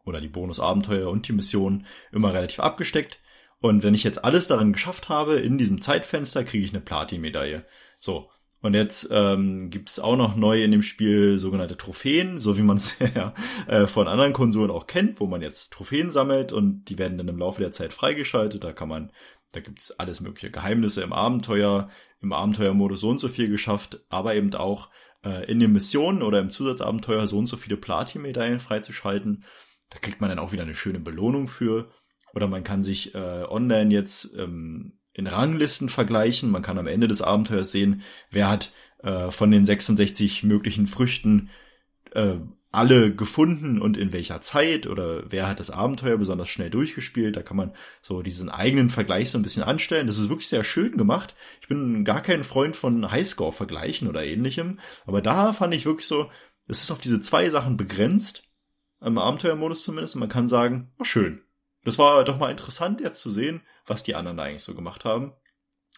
oder die Bonusabenteuer und die Missionen immer relativ abgesteckt. Und wenn ich jetzt alles darin geschafft habe, in diesem Zeitfenster, kriege ich eine Platin-Medaille. So, und jetzt ähm, gibt auch noch neu in dem Spiel sogenannte Trophäen, so wie man es ja äh, von anderen Konsolen auch kennt, wo man jetzt Trophäen sammelt und die werden dann im Laufe der Zeit freigeschaltet. Da kann man, da gibt's alles mögliche Geheimnisse im Abenteuer, im Abenteuermodus so und so viel geschafft, aber eben auch äh, in den Missionen oder im Zusatzabenteuer so und so viele Platin-Medaillen freizuschalten. Da kriegt man dann auch wieder eine schöne Belohnung für. Oder man kann sich äh, online jetzt ähm, in Ranglisten vergleichen. Man kann am Ende des Abenteuers sehen, wer hat äh, von den 66 möglichen Früchten äh, alle gefunden und in welcher Zeit oder wer hat das Abenteuer besonders schnell durchgespielt. Da kann man so diesen eigenen Vergleich so ein bisschen anstellen. Das ist wirklich sehr schön gemacht. Ich bin gar kein Freund von Highscore-Vergleichen oder ähnlichem, aber da fand ich wirklich so, es ist auf diese zwei Sachen begrenzt, im Abenteuermodus zumindest, und man kann sagen, oh schön, das war doch mal interessant jetzt zu sehen, was die anderen da eigentlich so gemacht haben.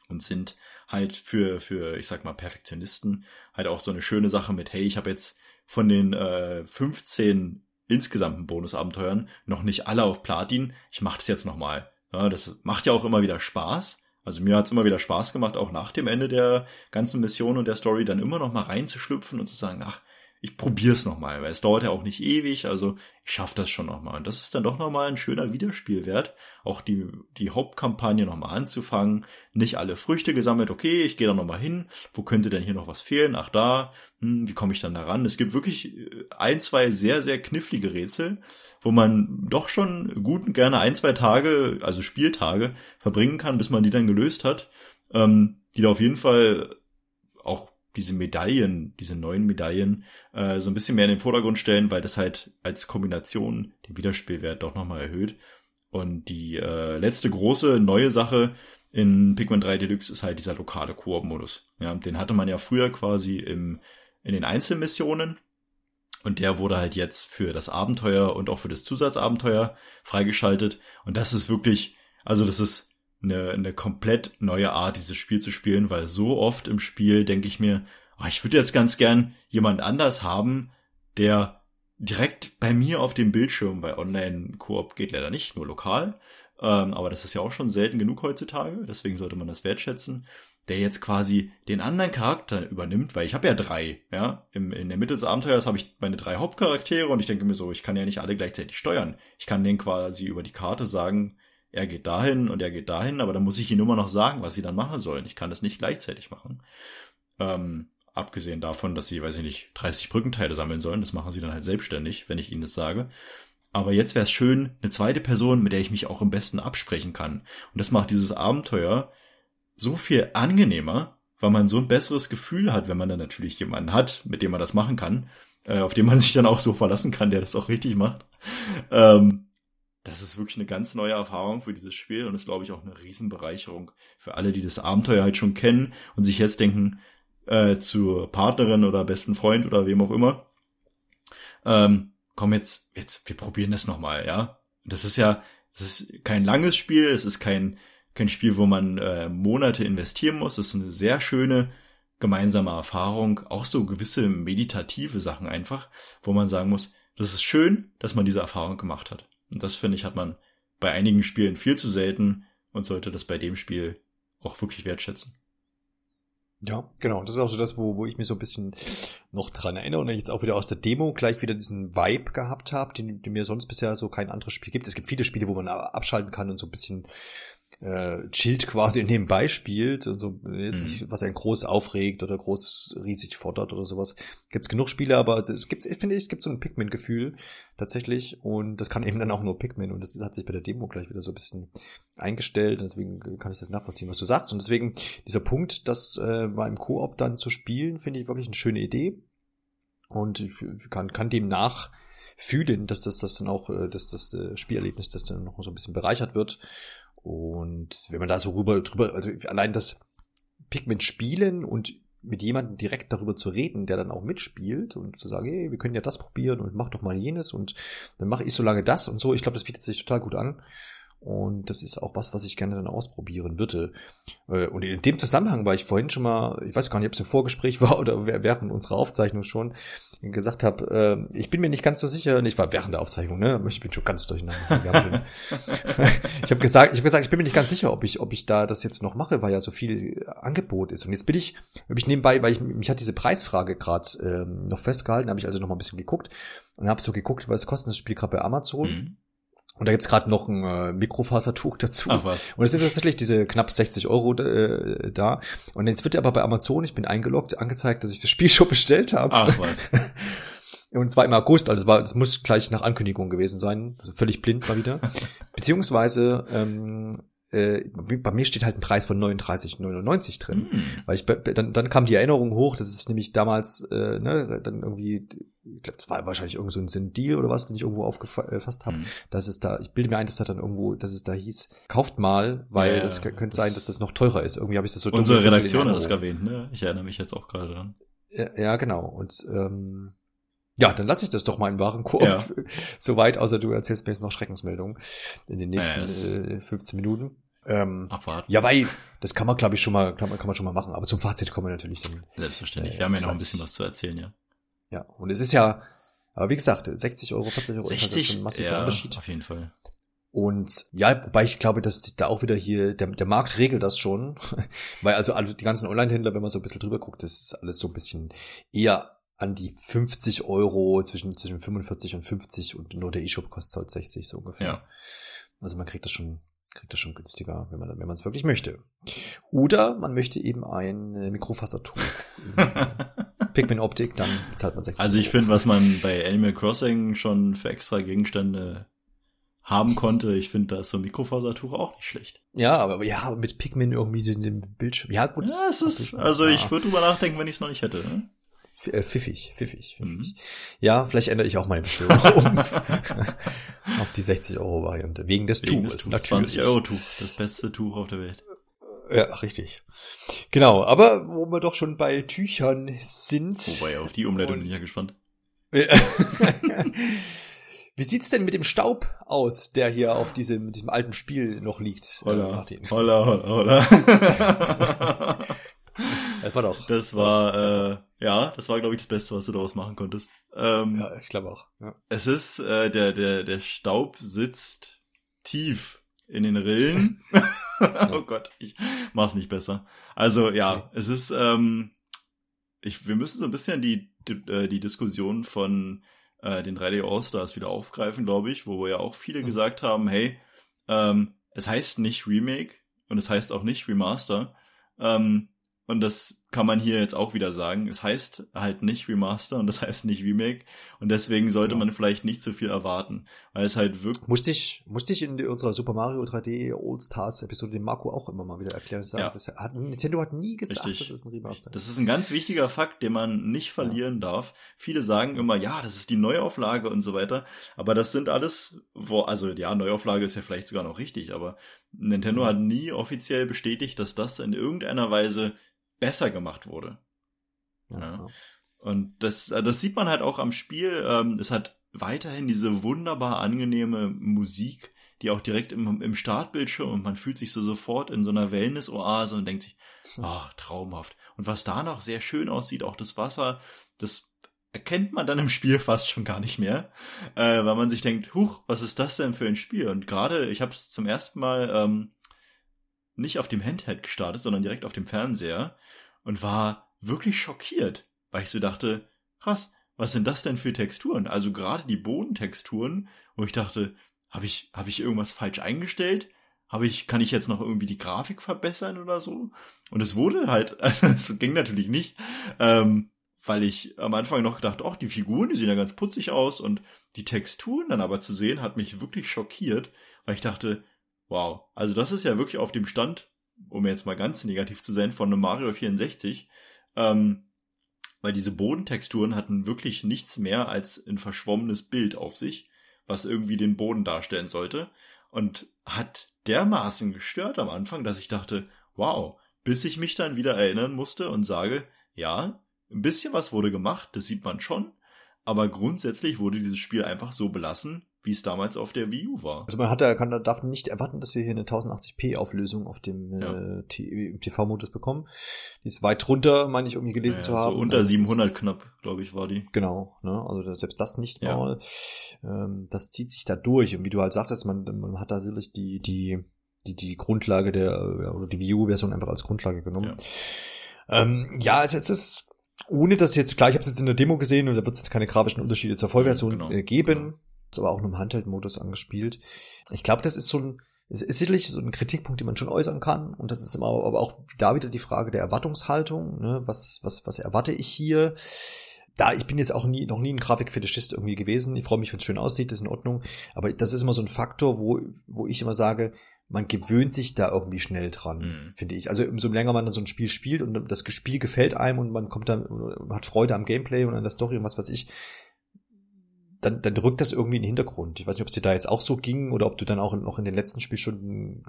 Und sind halt für, für, ich sag mal, Perfektionisten halt auch so eine schöne Sache mit, hey, ich habe jetzt von den äh, 15 insgesamten Bonusabenteuern noch nicht alle auf Platin. Ich mache das jetzt nochmal. Ja, das macht ja auch immer wieder Spaß. Also mir hat's immer wieder Spaß gemacht, auch nach dem Ende der ganzen Mission und der Story dann immer noch mal reinzuschlüpfen und zu sagen, ach, ich probier's noch mal, weil es dauert ja auch nicht ewig, also ich schaffe das schon noch mal. Und das ist dann doch noch mal ein schöner Wiederspielwert, auch die die Hauptkampagne noch mal anzufangen, nicht alle Früchte gesammelt, okay, ich gehe da noch mal hin, wo könnte denn hier noch was fehlen? Ach da, hm, wie komme ich dann da ran? Es gibt wirklich äh, ein, zwei sehr sehr knifflige Rätsel, wo man doch schon gut und gerne ein, zwei Tage, also Spieltage verbringen kann, bis man die dann gelöst hat, ähm, die da auf jeden Fall diese Medaillen, diese neuen Medaillen, äh, so ein bisschen mehr in den Vordergrund stellen, weil das halt als Kombination den Wiederspielwert doch nochmal erhöht. Und die äh, letzte große neue Sache in Pikmin 3 Deluxe ist halt dieser lokale Koop-Modus. Ja, den hatte man ja früher quasi im, in den Einzelmissionen. Und der wurde halt jetzt für das Abenteuer und auch für das Zusatzabenteuer freigeschaltet. Und das ist wirklich, also das ist eine, eine komplett neue Art, dieses Spiel zu spielen, weil so oft im Spiel denke ich mir, oh, ich würde jetzt ganz gern jemand anders haben, der direkt bei mir auf dem Bildschirm, weil Online-Koop geht leider nicht, nur lokal, ähm, aber das ist ja auch schon selten genug heutzutage, deswegen sollte man das wertschätzen, der jetzt quasi den anderen Charakter übernimmt, weil ich habe ja drei, ja, Im, in der Mitte des Abenteuers habe ich meine drei Hauptcharaktere und ich denke mir so, ich kann ja nicht alle gleichzeitig steuern. Ich kann denen quasi über die Karte sagen, er geht dahin und er geht dahin, aber dann muss ich ihnen immer noch sagen, was sie dann machen sollen. Ich kann das nicht gleichzeitig machen. Ähm, abgesehen davon, dass sie, weiß ich nicht, 30 Brückenteile sammeln sollen, das machen sie dann halt selbstständig, wenn ich ihnen das sage. Aber jetzt wäre es schön, eine zweite Person, mit der ich mich auch am besten absprechen kann. Und das macht dieses Abenteuer so viel angenehmer, weil man so ein besseres Gefühl hat, wenn man dann natürlich jemanden hat, mit dem man das machen kann, äh, auf den man sich dann auch so verlassen kann, der das auch richtig macht. Ähm, das ist wirklich eine ganz neue Erfahrung für dieses Spiel und ist, glaube ich, auch eine Riesenbereicherung für alle, die das Abenteuer halt schon kennen und sich jetzt denken, äh, zur Partnerin oder besten Freund oder wem auch immer, ähm, komm jetzt, jetzt, wir probieren das nochmal, ja. Das ist ja, es ist kein langes Spiel, es ist kein, kein Spiel, wo man äh, Monate investieren muss. Es ist eine sehr schöne gemeinsame Erfahrung, auch so gewisse meditative Sachen einfach, wo man sagen muss, das ist schön, dass man diese Erfahrung gemacht hat. Und das finde ich, hat man bei einigen Spielen viel zu selten und sollte das bei dem Spiel auch wirklich wertschätzen. Ja, genau. Das ist auch so das, wo, wo ich mir so ein bisschen noch dran erinnere und jetzt auch wieder aus der Demo gleich wieder diesen Vibe gehabt habe, den, den mir sonst bisher so kein anderes Spiel gibt. Es gibt viele Spiele, wo man abschalten kann und so ein bisschen äh, chillt quasi nebenbei spielt und so jetzt mhm. nicht, was einen groß aufregt oder groß riesig fordert oder sowas. Gibt's genug Spiele, aber es gibt, ich finde, es gibt so ein Pikmin-Gefühl tatsächlich und das kann eben dann auch nur Pikmin und das hat sich bei der Demo gleich wieder so ein bisschen eingestellt und deswegen kann ich das nachvollziehen, was du sagst und deswegen dieser Punkt, das äh, mal im Koop dann zu spielen, finde ich wirklich eine schöne Idee und ich kann, kann dem nach fühlen, dass das, das dann auch, äh, dass das äh, Spielerlebnis, das dann noch so ein bisschen bereichert wird und wenn man da so rüber, drüber, also allein das Pigment spielen und mit jemandem direkt darüber zu reden, der dann auch mitspielt und zu sagen, hey, wir können ja das probieren und mach doch mal jenes und dann mache ich so lange das und so. Ich glaube, das bietet sich total gut an. Und das ist auch was, was ich gerne dann ausprobieren würde. Äh, und in dem Zusammenhang war ich vorhin schon mal, ich weiß gar nicht, ob es im Vorgespräch war oder während unserer Aufzeichnung schon, gesagt habe, äh, ich bin mir nicht ganz so sicher, ich war während der Aufzeichnung, ne? Ich bin schon ganz durcheinander. ich habe gesagt, ich habe gesagt, ich bin mir nicht ganz sicher, ob ich, ob ich da das jetzt noch mache, weil ja so viel Angebot ist. Und jetzt bin ich, habe ich nebenbei, weil ich mich hat diese Preisfrage gerade ähm, noch festgehalten, habe ich also noch mal ein bisschen geguckt und habe so geguckt, was kostet das Spiel gerade bei Amazon. Mhm. Und da gibt's gerade noch ein äh, Mikrofasertuch dazu. Ach was. Und es sind tatsächlich diese knapp 60 Euro äh, da. Und jetzt wird aber bei Amazon, ich bin eingeloggt, angezeigt, dass ich das Spiel schon bestellt habe. Ach was. Und zwar im August, also es war, es muss gleich nach Ankündigung gewesen sein, also völlig blind mal wieder. Beziehungsweise ähm, äh, bei mir steht halt ein Preis von 39,99 drin, mm. weil ich dann dann kam die Erinnerung hoch, dass es nämlich damals äh, ne, dann irgendwie ich glaube, es war wahrscheinlich irgend so ein Deal oder was, den ich irgendwo aufgefasst habe, mm. dass es da ich bilde mir ein, dass da dann irgendwo, dass es da hieß, kauft mal, weil es ja, könnte das sein, dass das noch teurer ist. Irgendwie habe ich das so Unsere Redaktion hat das erwähnt, ne? Ich erinnere mich jetzt auch gerade dran. Ja, ja, genau und ähm, ja, dann lasse ich das doch mal im Warenkorb. Ja. Soweit, außer du erzählst mir jetzt noch Schreckensmeldungen in den nächsten ja, äh, 15 Minuten. Ähm, Abwarten. Ja, weil das kann man, glaube ich, schon mal, kann man, kann man schon mal machen. Aber zum Fazit kommen wir natürlich dann. Selbstverständlich. Äh, wir haben ja noch ein bisschen was zu erzählen, ja. Ja, und es ist ja, aber wie gesagt, 60 Euro, 40 Euro 60, ist halt schon ein massiver ja, Unterschied. Auf jeden Fall. Und ja, wobei ich glaube, dass da auch wieder hier, der, der Markt regelt das schon. Weil also die ganzen Online-Händler, wenn man so ein bisschen drüber guckt, das ist alles so ein bisschen eher an die 50 Euro, zwischen, zwischen 45 und 50 und nur der E-Shop kostet halt 60 so ungefähr. Ja. Also man kriegt das schon kriegt das schon günstiger, wenn man wenn man es wirklich möchte. Oder man möchte eben ein äh, Mikrofasertuch. Pikmin Optik, dann zahlt man 60 Also ich finde, was man bei Animal Crossing schon für extra Gegenstände haben konnte, ich finde, da ist so ein Mikrofasertuch auch nicht schlecht. Ja, aber ja, mit Pikmin irgendwie in dem Bildschirm. Ja, gut. Ja, es ist, also ich würde drüber nachdenken, wenn ich es noch nicht hätte. Ne? Äh, pfiffig, pfiffig, pfiffig. Mhm. Ja, vielleicht ändere ich auch meine Bestellung um auf die 60 Euro Variante. Wegen des Wegen Tuches, des natürlich. 20 Euro Tuch, das beste Tuch auf der Welt. Ja, richtig. Genau, aber wo wir doch schon bei Tüchern sind. Wobei, auf die Umleitung bin ich ja gespannt. Wie sieht's denn mit dem Staub aus, der hier auf diesem, diesem alten Spiel noch liegt? Holla, äh, Martin? holla, holla, holla. Das war doch. Das war, äh, ja, das war, glaube ich, das Beste, was du daraus machen konntest. Ähm, ja, ich glaube auch. Ja. Es ist, äh, der, der, der Staub sitzt tief in den Rillen. oh Gott, ich mach's nicht besser. Also, ja, okay. es ist, ähm, ich, wir müssen so ein bisschen die, die, äh, die Diskussion von äh, den 3D All-Stars wieder aufgreifen, glaube ich, wo ja auch viele mhm. gesagt haben, hey, ähm, es heißt nicht Remake und es heißt auch nicht Remaster. Ähm, und das kann man hier jetzt auch wieder sagen. Es heißt halt nicht Remaster und das heißt nicht Remake. Und deswegen sollte man vielleicht nicht zu viel erwarten, weil es halt wirklich. Musste ich, musste ich in unserer Super Mario 3D All-Stars Episode dem Marco auch immer mal wieder erklären. Sagen, ja. das hat, Nintendo hat nie gesagt, Richtig. das ist ein Remaster. Das ist ein ganz wichtiger Fakt, den man nicht verlieren ja. darf. Viele sagen immer, ja, das ist die Neuauflage und so weiter. Aber das sind alles, wo, also ja, Neuauflage ist ja vielleicht sogar noch richtig, aber Nintendo mhm. hat nie offiziell bestätigt, dass das in irgendeiner Weise besser gemacht wurde. Ja. ja. Und das, das sieht man halt auch am Spiel. Ähm, es hat weiterhin diese wunderbar angenehme Musik, die auch direkt im, im Startbildschirm und man fühlt sich so sofort in so einer Wellness-Oase und denkt sich, ach, traumhaft. Und was da noch sehr schön aussieht, auch das Wasser, das erkennt man dann im Spiel fast schon gar nicht mehr, äh, weil man sich denkt, huch, was ist das denn für ein Spiel? Und gerade, ich habe es zum ersten Mal ähm, nicht auf dem Handheld gestartet, sondern direkt auf dem Fernseher und war wirklich schockiert, weil ich so dachte, krass, was sind das denn für Texturen? Also gerade die Bodentexturen, wo ich dachte, habe ich, hab ich irgendwas falsch eingestellt? Habe ich, kann ich jetzt noch irgendwie die Grafik verbessern oder so? Und es wurde halt, also es ging natürlich nicht, ähm, weil ich am Anfang noch gedacht, ach, die Figuren, die sehen ja ganz putzig aus und die Texturen dann aber zu sehen, hat mich wirklich schockiert, weil ich dachte, Wow. Also das ist ja wirklich auf dem Stand, um jetzt mal ganz negativ zu sein, von einem Mario 64. Ähm, weil diese Bodentexturen hatten wirklich nichts mehr als ein verschwommenes Bild auf sich, was irgendwie den Boden darstellen sollte. Und hat dermaßen gestört am Anfang, dass ich dachte, wow, bis ich mich dann wieder erinnern musste und sage, ja, ein bisschen was wurde gemacht, das sieht man schon, aber grundsätzlich wurde dieses Spiel einfach so belassen, wie es damals auf der Wii U war. Also man hat da, kann, darf nicht erwarten, dass wir hier eine 1080p Auflösung auf dem ja. äh, TV-Modus bekommen. Die ist weit drunter, meine ich, irgendwie gelesen ja, zu haben. So unter also 700 ist, knapp, glaube ich, war die. Genau, ne? also selbst das nicht ja. mal. Ähm, das zieht sich da durch. Und wie du halt sagtest, man, man hat da sicherlich die, die, die, die Grundlage der, oder die Wii U-Version einfach als Grundlage genommen. Ja, ähm, ja also jetzt ist ohne dass jetzt, klar, ich habe es jetzt in der Demo gesehen und da wird es jetzt keine grafischen Unterschiede zur Vollversion genau, äh, geben. Genau ist aber auch nur im Handheld-Modus angespielt. Ich glaube, das ist so ein, ist, ist sicherlich so ein Kritikpunkt, den man schon äußern kann. Und das ist immer aber auch da wieder die Frage der Erwartungshaltung. Ne? Was, was, was erwarte ich hier? Da, ich bin jetzt auch nie, noch nie ein Grafikfetischist irgendwie gewesen. Ich freue mich, wenn es schön aussieht, das ist in Ordnung. Aber das ist immer so ein Faktor, wo, wo ich immer sage, man gewöhnt sich da irgendwie schnell dran, mhm. finde ich. Also umso länger man so ein Spiel spielt und das Spiel gefällt einem und man kommt dann, hat Freude am Gameplay und an der Story und was weiß ich, dann, dann rückt das irgendwie in den Hintergrund. Ich weiß nicht, ob es dir da jetzt auch so ging oder ob du dann auch noch in den letzten Spielstunden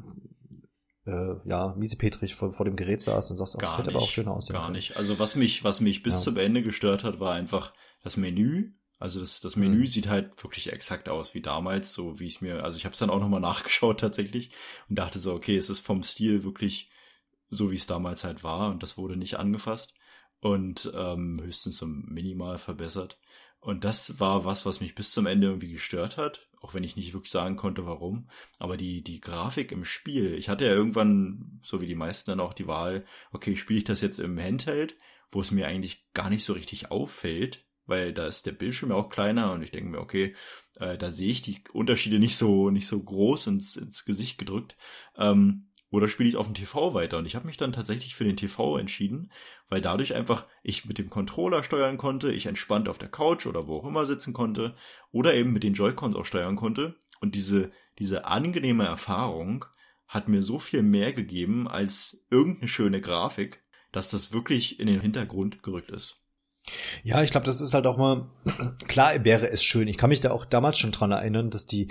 äh, ja, miesepetrig vor, vor dem Gerät saß und sagst, oh, das hätte aber auch schöner aussehen Gar können. nicht. Also was mich, was mich bis ja. zum Ende gestört hat, war einfach das Menü. Also das, das Menü mhm. sieht halt wirklich exakt aus wie damals, so wie ich mir, also ich habe es dann auch nochmal nachgeschaut tatsächlich und dachte so, okay, es ist vom Stil wirklich so, wie es damals halt war und das wurde nicht angefasst und ähm, höchstens so minimal verbessert. Und das war was, was mich bis zum Ende irgendwie gestört hat, auch wenn ich nicht wirklich sagen konnte, warum. Aber die, die Grafik im Spiel, ich hatte ja irgendwann, so wie die meisten dann auch die Wahl, okay, spiele ich das jetzt im Handheld, wo es mir eigentlich gar nicht so richtig auffällt, weil da ist der Bildschirm ja auch kleiner und ich denke mir, okay, äh, da sehe ich die Unterschiede nicht so, nicht so groß ins, ins Gesicht gedrückt. Ähm, oder spiele ich auf dem TV weiter? Und ich habe mich dann tatsächlich für den TV entschieden, weil dadurch einfach ich mit dem Controller steuern konnte, ich entspannt auf der Couch oder wo auch immer sitzen konnte oder eben mit den Joy-Cons auch steuern konnte. Und diese, diese angenehme Erfahrung hat mir so viel mehr gegeben als irgendeine schöne Grafik, dass das wirklich in den Hintergrund gerückt ist. Ja, ich glaube, das ist halt auch mal, klar wäre es schön. Ich kann mich da auch damals schon dran erinnern, dass die,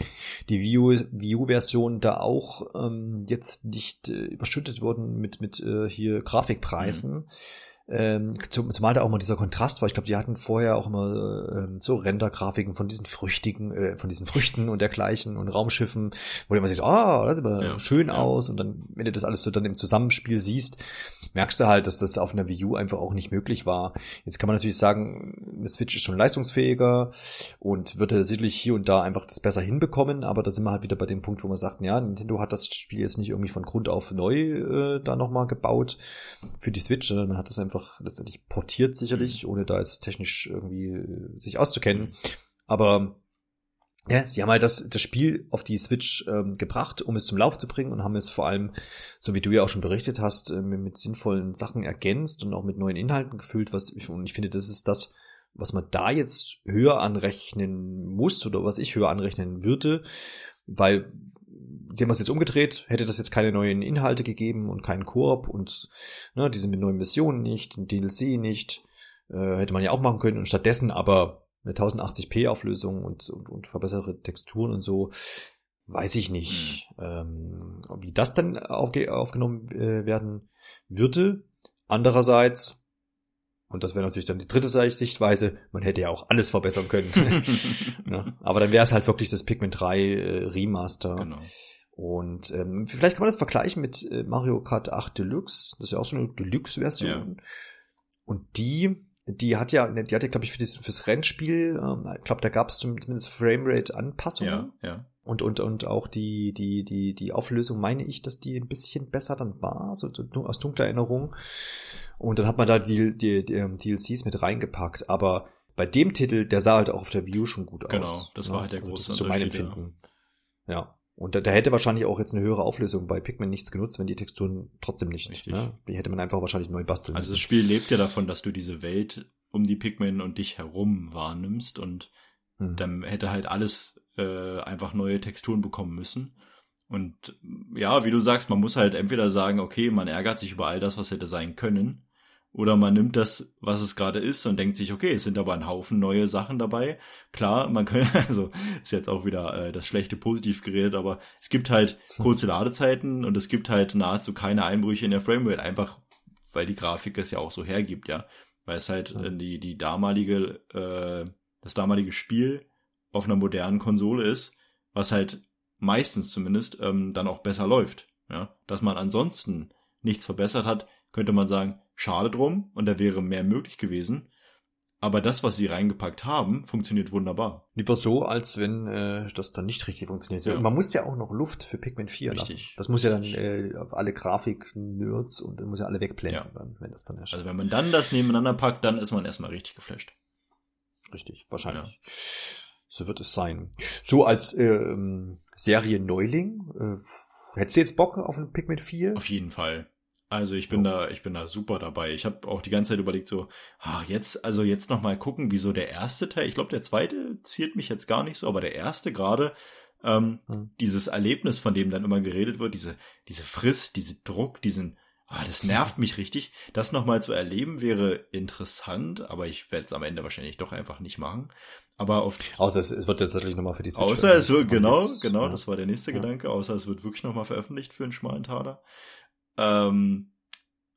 die Wii U-Version da auch ähm, jetzt nicht äh, überschüttet wurden mit, mit äh, hier Grafikpreisen. Mhm. Ähm, zumal da auch mal dieser Kontrast war. Ich glaube, die hatten vorher auch immer ähm, so Rendergrafiken von diesen Früchtigen, äh, von diesen Früchten und dergleichen und Raumschiffen, wo du immer siehst, ah, das sieht aber ja, schön ja. aus. Und dann, wenn du das alles so dann im Zusammenspiel siehst, merkst du halt, dass das auf einer Wii U einfach auch nicht möglich war. Jetzt kann man natürlich sagen, eine Switch ist schon leistungsfähiger und würde sicherlich hier und da einfach das besser hinbekommen, aber da sind wir halt wieder bei dem Punkt, wo man sagt, ja, Nintendo hat das Spiel jetzt nicht irgendwie von Grund auf neu äh, da nochmal gebaut für die Switch, sondern man hat das einfach einfach letztendlich portiert sicherlich, mhm. ohne da jetzt technisch irgendwie äh, sich auszukennen. Aber Ja, sie haben halt das, das Spiel auf die Switch ähm, gebracht, um es zum Lauf zu bringen und haben es vor allem, so wie du ja auch schon berichtet hast, äh, mit, mit, sinnvollen Sachen ergänzt und auch mit neuen Inhalten gefüllt. Was ich, und ich finde, das ist das, was man da jetzt höher anrechnen muss oder was ich höher anrechnen würde, weil die haben es jetzt umgedreht, hätte das jetzt keine neuen Inhalte gegeben und keinen Koop und ne, diese mit neuen Missionen nicht, ein DLC nicht, äh, hätte man ja auch machen können und stattdessen aber eine 1080p Auflösung und, und, und verbesserte Texturen und so, weiß ich nicht, mhm. ähm, wie das dann aufge aufgenommen äh, werden würde. Andererseits, und das wäre natürlich dann die dritte Sichtweise, man hätte ja auch alles verbessern können. ja, aber dann wäre es halt wirklich das Pikmin 3 äh, Remaster. Genau. Und ähm, vielleicht kann man das vergleichen mit äh, Mario Kart 8 Deluxe. Das ist ja auch so eine Deluxe-Version. Ja. Und die die hat ja, die hatte, glaube ich, für das, fürs Rennspiel, ähm, ich glaube, da gab es zumindest Framerate-Anpassungen. Ja, ja. Und, und, und auch die, die, die, die Auflösung meine ich, dass die ein bisschen besser dann war, so, so aus dunkler Erinnerung. Und dann hat man da die, die, die ähm, DLCs mit reingepackt. Aber bei dem Titel, der sah halt auch auf der View schon gut genau, aus. Genau, das war halt der große also Das ist so mein Empfinden. Ja. Und da, da hätte wahrscheinlich auch jetzt eine höhere Auflösung bei Pikmin nichts genutzt, wenn die Texturen trotzdem nicht. Richtig. Ne? Die hätte man einfach wahrscheinlich neu basteln Also das Spiel lebt ja davon, dass du diese Welt um die Pikmin und dich herum wahrnimmst und hm. dann hätte halt alles äh, einfach neue Texturen bekommen müssen. Und ja, wie du sagst, man muss halt entweder sagen, okay, man ärgert sich über all das, was hätte sein können, oder man nimmt das, was es gerade ist und denkt sich, okay, es sind aber ein Haufen neue Sachen dabei. Klar, man könnte, also ist jetzt auch wieder äh, das schlechte positiv geredet, aber es gibt halt kurze Ladezeiten und es gibt halt nahezu keine Einbrüche in der Framerate, einfach weil die Grafik es ja auch so hergibt, ja. Weil es halt äh, die, die damalige, äh, das damalige Spiel auf einer modernen Konsole ist, was halt meistens zumindest ähm, dann auch besser läuft. Ja. Dass man ansonsten nichts verbessert hat, könnte man sagen, schade drum und da wäre mehr möglich gewesen. Aber das, was sie reingepackt haben, funktioniert wunderbar. Lieber so, als wenn äh, das dann nicht richtig funktioniert. Ja. Man muss ja auch noch Luft für Pigment 4 richtig. lassen. Das muss ja dann äh, alle Grafik-Nerds und muss ja alle wegblenden, ja. Dann, wenn das dann erscheint. Also wenn man dann das nebeneinander packt, dann ist man erstmal richtig geflasht. Richtig, wahrscheinlich. Ja. So wird es sein. So als ähm, Serie-Neuling, äh, hättest du jetzt Bock auf ein Pigment 4? Auf jeden Fall. Also ich bin oh. da, ich bin da super dabei. Ich habe auch die ganze Zeit überlegt so, ach jetzt, also jetzt noch mal gucken, wieso der erste Teil. Ich glaube, der zweite ziert mich jetzt gar nicht so, aber der erste gerade ähm, hm. dieses Erlebnis, von dem dann immer geredet wird, diese diese Frist, diese Druck, diesen, ah, das nervt mich richtig. Das noch mal zu erleben wäre interessant, aber ich werde es am Ende wahrscheinlich doch einfach nicht machen. Aber auf außer es, es wird tatsächlich nochmal für die Switch Außer es wird genau, genau, ja. das war der nächste ja. Gedanke. Außer es wird wirklich nochmal veröffentlicht für einen schmalen Taler. Ähm,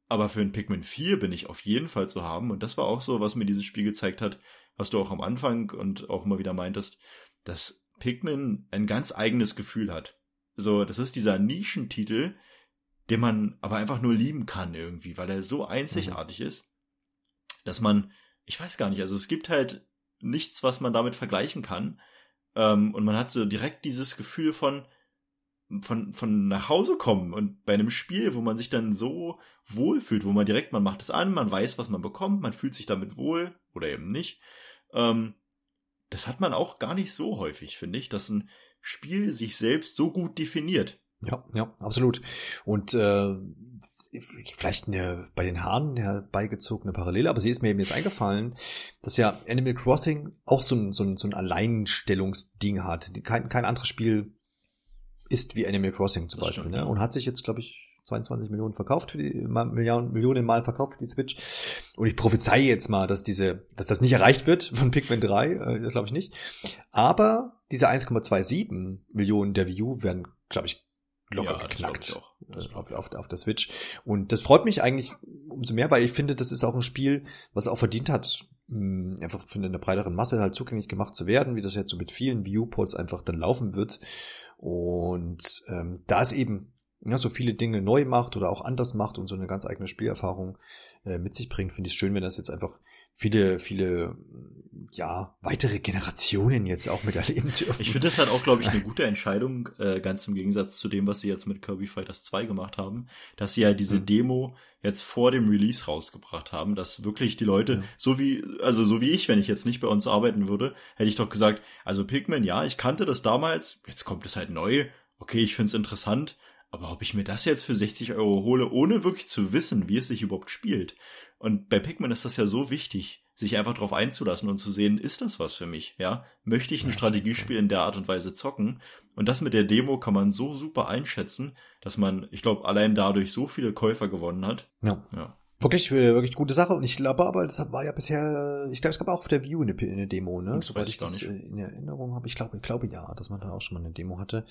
aber für ein Pikmin 4 bin ich auf jeden Fall zu haben. Und das war auch so, was mir dieses Spiel gezeigt hat, was du auch am Anfang und auch immer wieder meintest, dass Pikmin ein ganz eigenes Gefühl hat. So, das ist dieser Nischentitel, den man aber einfach nur lieben kann irgendwie, weil er so einzigartig mhm. ist, dass man, ich weiß gar nicht, also es gibt halt nichts, was man damit vergleichen kann. Ähm, und man hat so direkt dieses Gefühl von, von, von nach Hause kommen und bei einem Spiel, wo man sich dann so wohl fühlt, wo man direkt, man macht es an, man weiß, was man bekommt, man fühlt sich damit wohl oder eben nicht. Ähm, das hat man auch gar nicht so häufig, finde ich, dass ein Spiel sich selbst so gut definiert. Ja, ja, absolut. Und äh, vielleicht eine bei den Haaren herbeigezogene Parallele, aber sie ist mir eben jetzt eingefallen, dass ja Animal Crossing auch so ein, so ein, so ein Alleinstellungsding hat. Kein, kein anderes Spiel ist wie Animal Crossing zum das Beispiel. Stimmt, ne? Und hat sich jetzt, glaube ich, 22 Millionen verkauft für die Milliarden, Millionen Mal verkauft für die Switch. Und ich prophezeie jetzt mal, dass diese, dass das nicht erreicht wird von Pikmin 3, äh, das glaube ich nicht. Aber diese 1,27 Millionen der Wii U werden, glaube ich, locker ja, geknackt äh, auf, auf, auf der Switch. Und das freut mich eigentlich umso mehr, weil ich finde, das ist auch ein Spiel, was auch verdient hat, mh, einfach für eine breiteren Masse halt zugänglich gemacht zu werden, wie das jetzt so mit vielen Viewports einfach dann laufen wird. Und ähm, da es eben ja, so viele Dinge neu macht oder auch anders macht und so eine ganz eigene Spielerfahrung äh, mit sich bringt, finde ich es schön, wenn das jetzt einfach viele, viele ja, weitere Generationen jetzt auch miterleben dürfen. Ich finde das halt auch, glaube ich, eine gute Entscheidung, äh, ganz im Gegensatz zu dem, was sie jetzt mit Kirby Fighters 2 gemacht haben, dass sie ja diese mhm. Demo jetzt vor dem Release rausgebracht haben, dass wirklich die Leute, ja. so wie, also so wie ich, wenn ich jetzt nicht bei uns arbeiten würde, hätte ich doch gesagt, also Pikmin, ja, ich kannte das damals, jetzt kommt es halt neu, okay, ich finde es interessant, aber ob ich mir das jetzt für 60 Euro hole, ohne wirklich zu wissen, wie es sich überhaupt spielt. Und bei Pikmin ist das ja so wichtig, sich einfach darauf einzulassen und zu sehen, ist das was für mich? Ja, möchte ich ein Strategiespiel in der Art und Weise zocken? Und das mit der Demo kann man so super einschätzen, dass man, ich glaube, allein dadurch so viele Käufer gewonnen hat. Ja. ja. Wirklich, äh, wirklich gute Sache. Und ich glaube aber, das war ja bisher, ich glaube, es gab auch auf der View eine, eine Demo, ne? Das Soweit ich das nicht. in Erinnerung habe. Ich glaube, ich glaube ja, dass man da auch schon mal eine Demo hatte.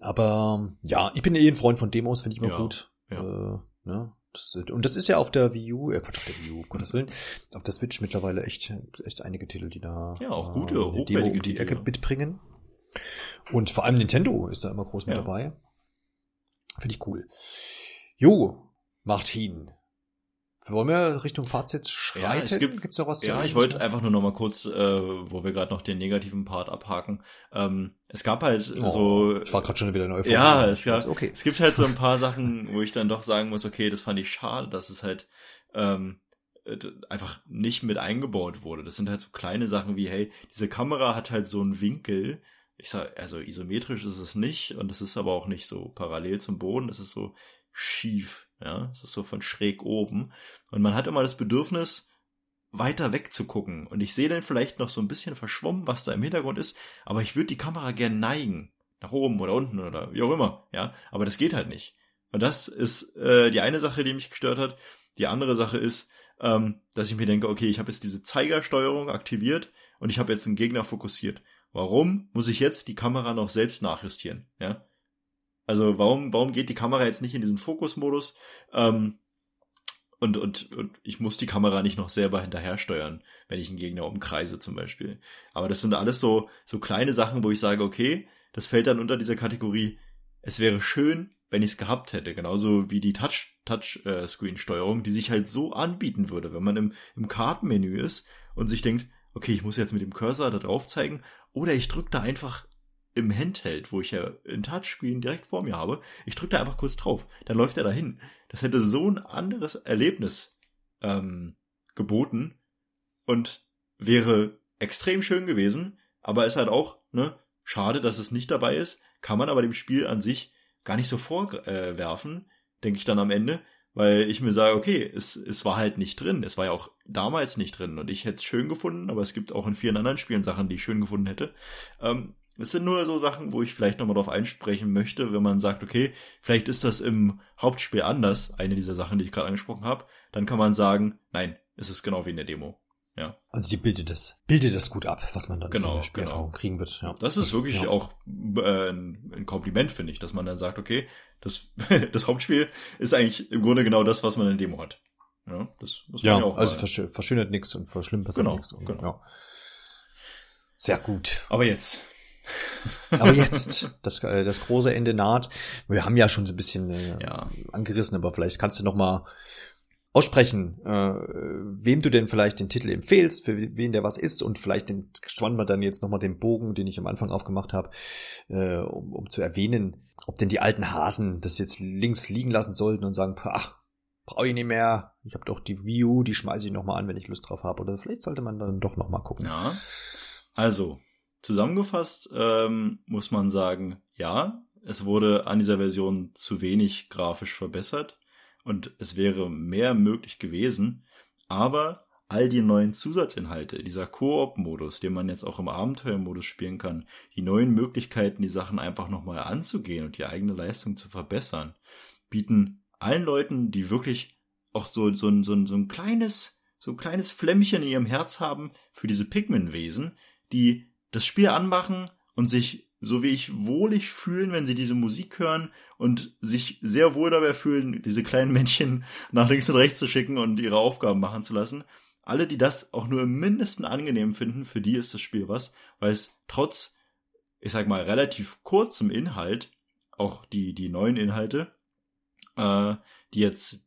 Aber ja, ich bin eh ein Freund von Demos, finde ich immer ja, gut. Ja. Äh, ne? Das, und das ist ja auf der Wii U, äh, Quatsch, auf der Wii U, Gottes Willen, auf der Switch mittlerweile echt, echt einige Titel, die da ja, auch gute, äh, hochwertige Demo um die Ecke mitbringen. Und vor allem Nintendo ist da immer groß mit ja. dabei. Finde ich cool. Jo, Martin, wollen wir Richtung Fazit schreiten? Ja, es gibt, Gibt's noch was zu Ja, ich wollte einfach nur noch mal kurz, äh, wo wir gerade noch den negativen Part abhaken. Ähm, es gab halt oh, so. Ich war gerade schon wieder neu vor. Ja, es, gab, okay. es gibt halt so ein paar Sachen, wo ich dann doch sagen muss, okay, das fand ich schade, dass es halt ähm, einfach nicht mit eingebaut wurde. Das sind halt so kleine Sachen wie, hey, diese Kamera hat halt so einen Winkel. Ich sag, also isometrisch ist es nicht und es ist aber auch nicht so parallel zum Boden. Es ist so schief. Ja, es ist so von schräg oben. Und man hat immer das Bedürfnis, weiter weg zu gucken. Und ich sehe dann vielleicht noch so ein bisschen verschwommen, was da im Hintergrund ist, aber ich würde die Kamera gern neigen. Nach oben oder unten oder wie auch immer. Ja, aber das geht halt nicht. Und das ist äh, die eine Sache, die mich gestört hat. Die andere Sache ist, ähm, dass ich mir denke, okay, ich habe jetzt diese Zeigersteuerung aktiviert und ich habe jetzt einen Gegner fokussiert. Warum muss ich jetzt die Kamera noch selbst nachjustieren? Ja, also warum, warum geht die Kamera jetzt nicht in diesen Fokusmodus? Ähm, und, und, und ich muss die Kamera nicht noch selber hinterher steuern, wenn ich einen Gegner umkreise zum Beispiel. Aber das sind alles so, so kleine Sachen, wo ich sage, okay, das fällt dann unter dieser Kategorie, es wäre schön, wenn ich es gehabt hätte. Genauso wie die Touch, Touchscreen-Steuerung, die sich halt so anbieten würde, wenn man im, im Kartenmenü ist und sich denkt, okay, ich muss jetzt mit dem Cursor da drauf zeigen, oder ich drücke da einfach im Handheld, wo ich ja ein Touchscreen direkt vor mir habe, ich drücke da einfach kurz drauf, dann läuft er dahin. Das hätte so ein anderes Erlebnis ähm, geboten und wäre extrem schön gewesen, aber ist halt auch ne, schade, dass es nicht dabei ist. Kann man aber dem Spiel an sich gar nicht so vorwerfen, äh, denke ich dann am Ende, weil ich mir sage, okay, es, es war halt nicht drin. Es war ja auch damals nicht drin und ich hätte es schön gefunden, aber es gibt auch in vielen anderen Spielen Sachen, die ich schön gefunden hätte. Ähm, es sind nur so Sachen, wo ich vielleicht nochmal drauf einsprechen möchte, wenn man sagt, okay, vielleicht ist das im Hauptspiel anders, eine dieser Sachen, die ich gerade angesprochen habe, dann kann man sagen, nein, es ist genau wie in der Demo. Ja. Also die bildet das, bildet das gut ab, was man dann genau, für Spielerfahrung genau. kriegen wird. Ja. Das ist wirklich ja. auch äh, ein Kompliment, finde ich, dass man dann sagt, okay, das, das Hauptspiel ist eigentlich im Grunde genau das, was man in der Demo hat. Ja, das muss man ja, ja auch also versch verschönert nichts und verschlimmert genau, nichts. Genau. Ja. Sehr gut. Aber jetzt aber jetzt, das, äh, das große Ende naht. Wir haben ja schon so ein bisschen äh, ja. angerissen, aber vielleicht kannst du noch mal aussprechen, äh, wem du denn vielleicht den Titel empfehlst, für wen der was ist und vielleicht den, spannen wir dann jetzt nochmal den Bogen, den ich am Anfang aufgemacht habe, äh, um, um zu erwähnen, ob denn die alten Hasen das jetzt links liegen lassen sollten und sagen, ach, brauche ich nicht mehr, ich habe doch die View, die schmeiße ich nochmal an, wenn ich Lust drauf habe. Oder vielleicht sollte man dann doch nochmal gucken. Ja, also Zusammengefasst ähm, muss man sagen, ja, es wurde an dieser Version zu wenig grafisch verbessert und es wäre mehr möglich gewesen, aber all die neuen Zusatzinhalte, dieser Koop-Modus, den man jetzt auch im Abenteuermodus spielen kann, die neuen Möglichkeiten, die Sachen einfach nochmal anzugehen und die eigene Leistung zu verbessern, bieten allen Leuten, die wirklich auch so, so, ein, so, so ein kleines, so ein kleines Flämmchen in ihrem Herz haben für diese Pikmin-Wesen, die das Spiel anmachen und sich so wie ich wohlig fühlen, wenn sie diese Musik hören und sich sehr wohl dabei fühlen, diese kleinen Männchen nach links und rechts zu schicken und ihre Aufgaben machen zu lassen. Alle, die das auch nur im Mindesten angenehm finden, für die ist das Spiel was, weil es trotz, ich sag mal, relativ kurzem Inhalt, auch die, die neuen Inhalte, äh, die jetzt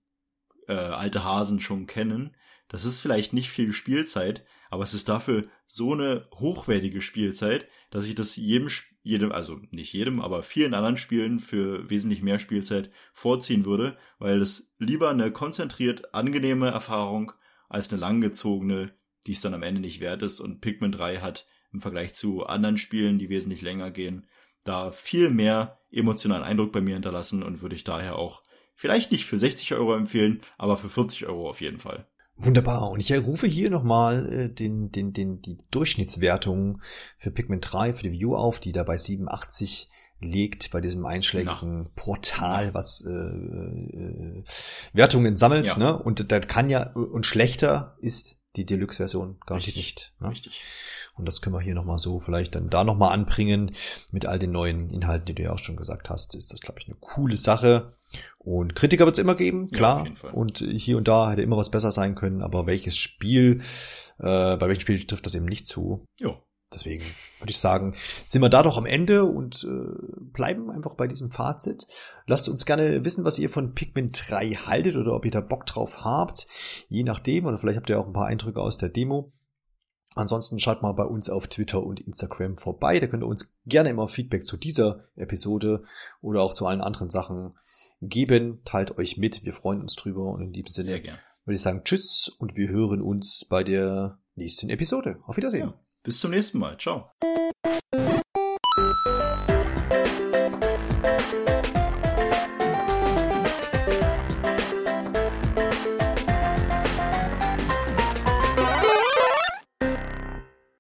äh, alte Hasen schon kennen, das ist vielleicht nicht viel Spielzeit, aber es ist dafür so eine hochwertige Spielzeit, dass ich das jedem, jedem, also nicht jedem, aber vielen anderen Spielen für wesentlich mehr Spielzeit vorziehen würde, weil es lieber eine konzentriert angenehme Erfahrung als eine langgezogene, die es dann am Ende nicht wert ist. Und Pikmin 3 hat im Vergleich zu anderen Spielen, die wesentlich länger gehen, da viel mehr emotionalen Eindruck bei mir hinterlassen und würde ich daher auch vielleicht nicht für 60 Euro empfehlen, aber für 40 Euro auf jeden Fall. Wunderbar. Und ich rufe hier nochmal äh, den, den, den, die Durchschnittswertung für Pigment 3 für die View auf, die da bei 87 liegt bei diesem einschlägigen Na. Portal, was äh, äh, Wertungen sammelt. Ja. Ne? Und da kann ja, und schlechter ist die Deluxe-Version garantiert nicht. Ne? Richtig. Und das können wir hier nochmal so vielleicht dann da nochmal anbringen. Mit all den neuen Inhalten, die du ja auch schon gesagt hast, ist das, glaube ich, eine coole Sache. Und Kritiker wird es immer geben, klar. Ja, und hier und da hätte immer was besser sein können, aber welches Spiel, äh, bei welchem Spiel trifft das eben nicht zu? Ja. Deswegen würde ich sagen, sind wir da doch am Ende und äh, bleiben einfach bei diesem Fazit. Lasst uns gerne wissen, was ihr von Pikmin 3 haltet oder ob ihr da Bock drauf habt. Je nachdem, oder vielleicht habt ihr auch ein paar Eindrücke aus der Demo. Ansonsten schaut mal bei uns auf Twitter und Instagram vorbei. Da könnt ihr uns gerne immer Feedback zu dieser Episode oder auch zu allen anderen Sachen geben. Teilt euch mit. Wir freuen uns drüber. Und in diesem Sinne würde ich sagen Tschüss und wir hören uns bei der nächsten Episode. Auf Wiedersehen. Ja, bis zum nächsten Mal. Ciao.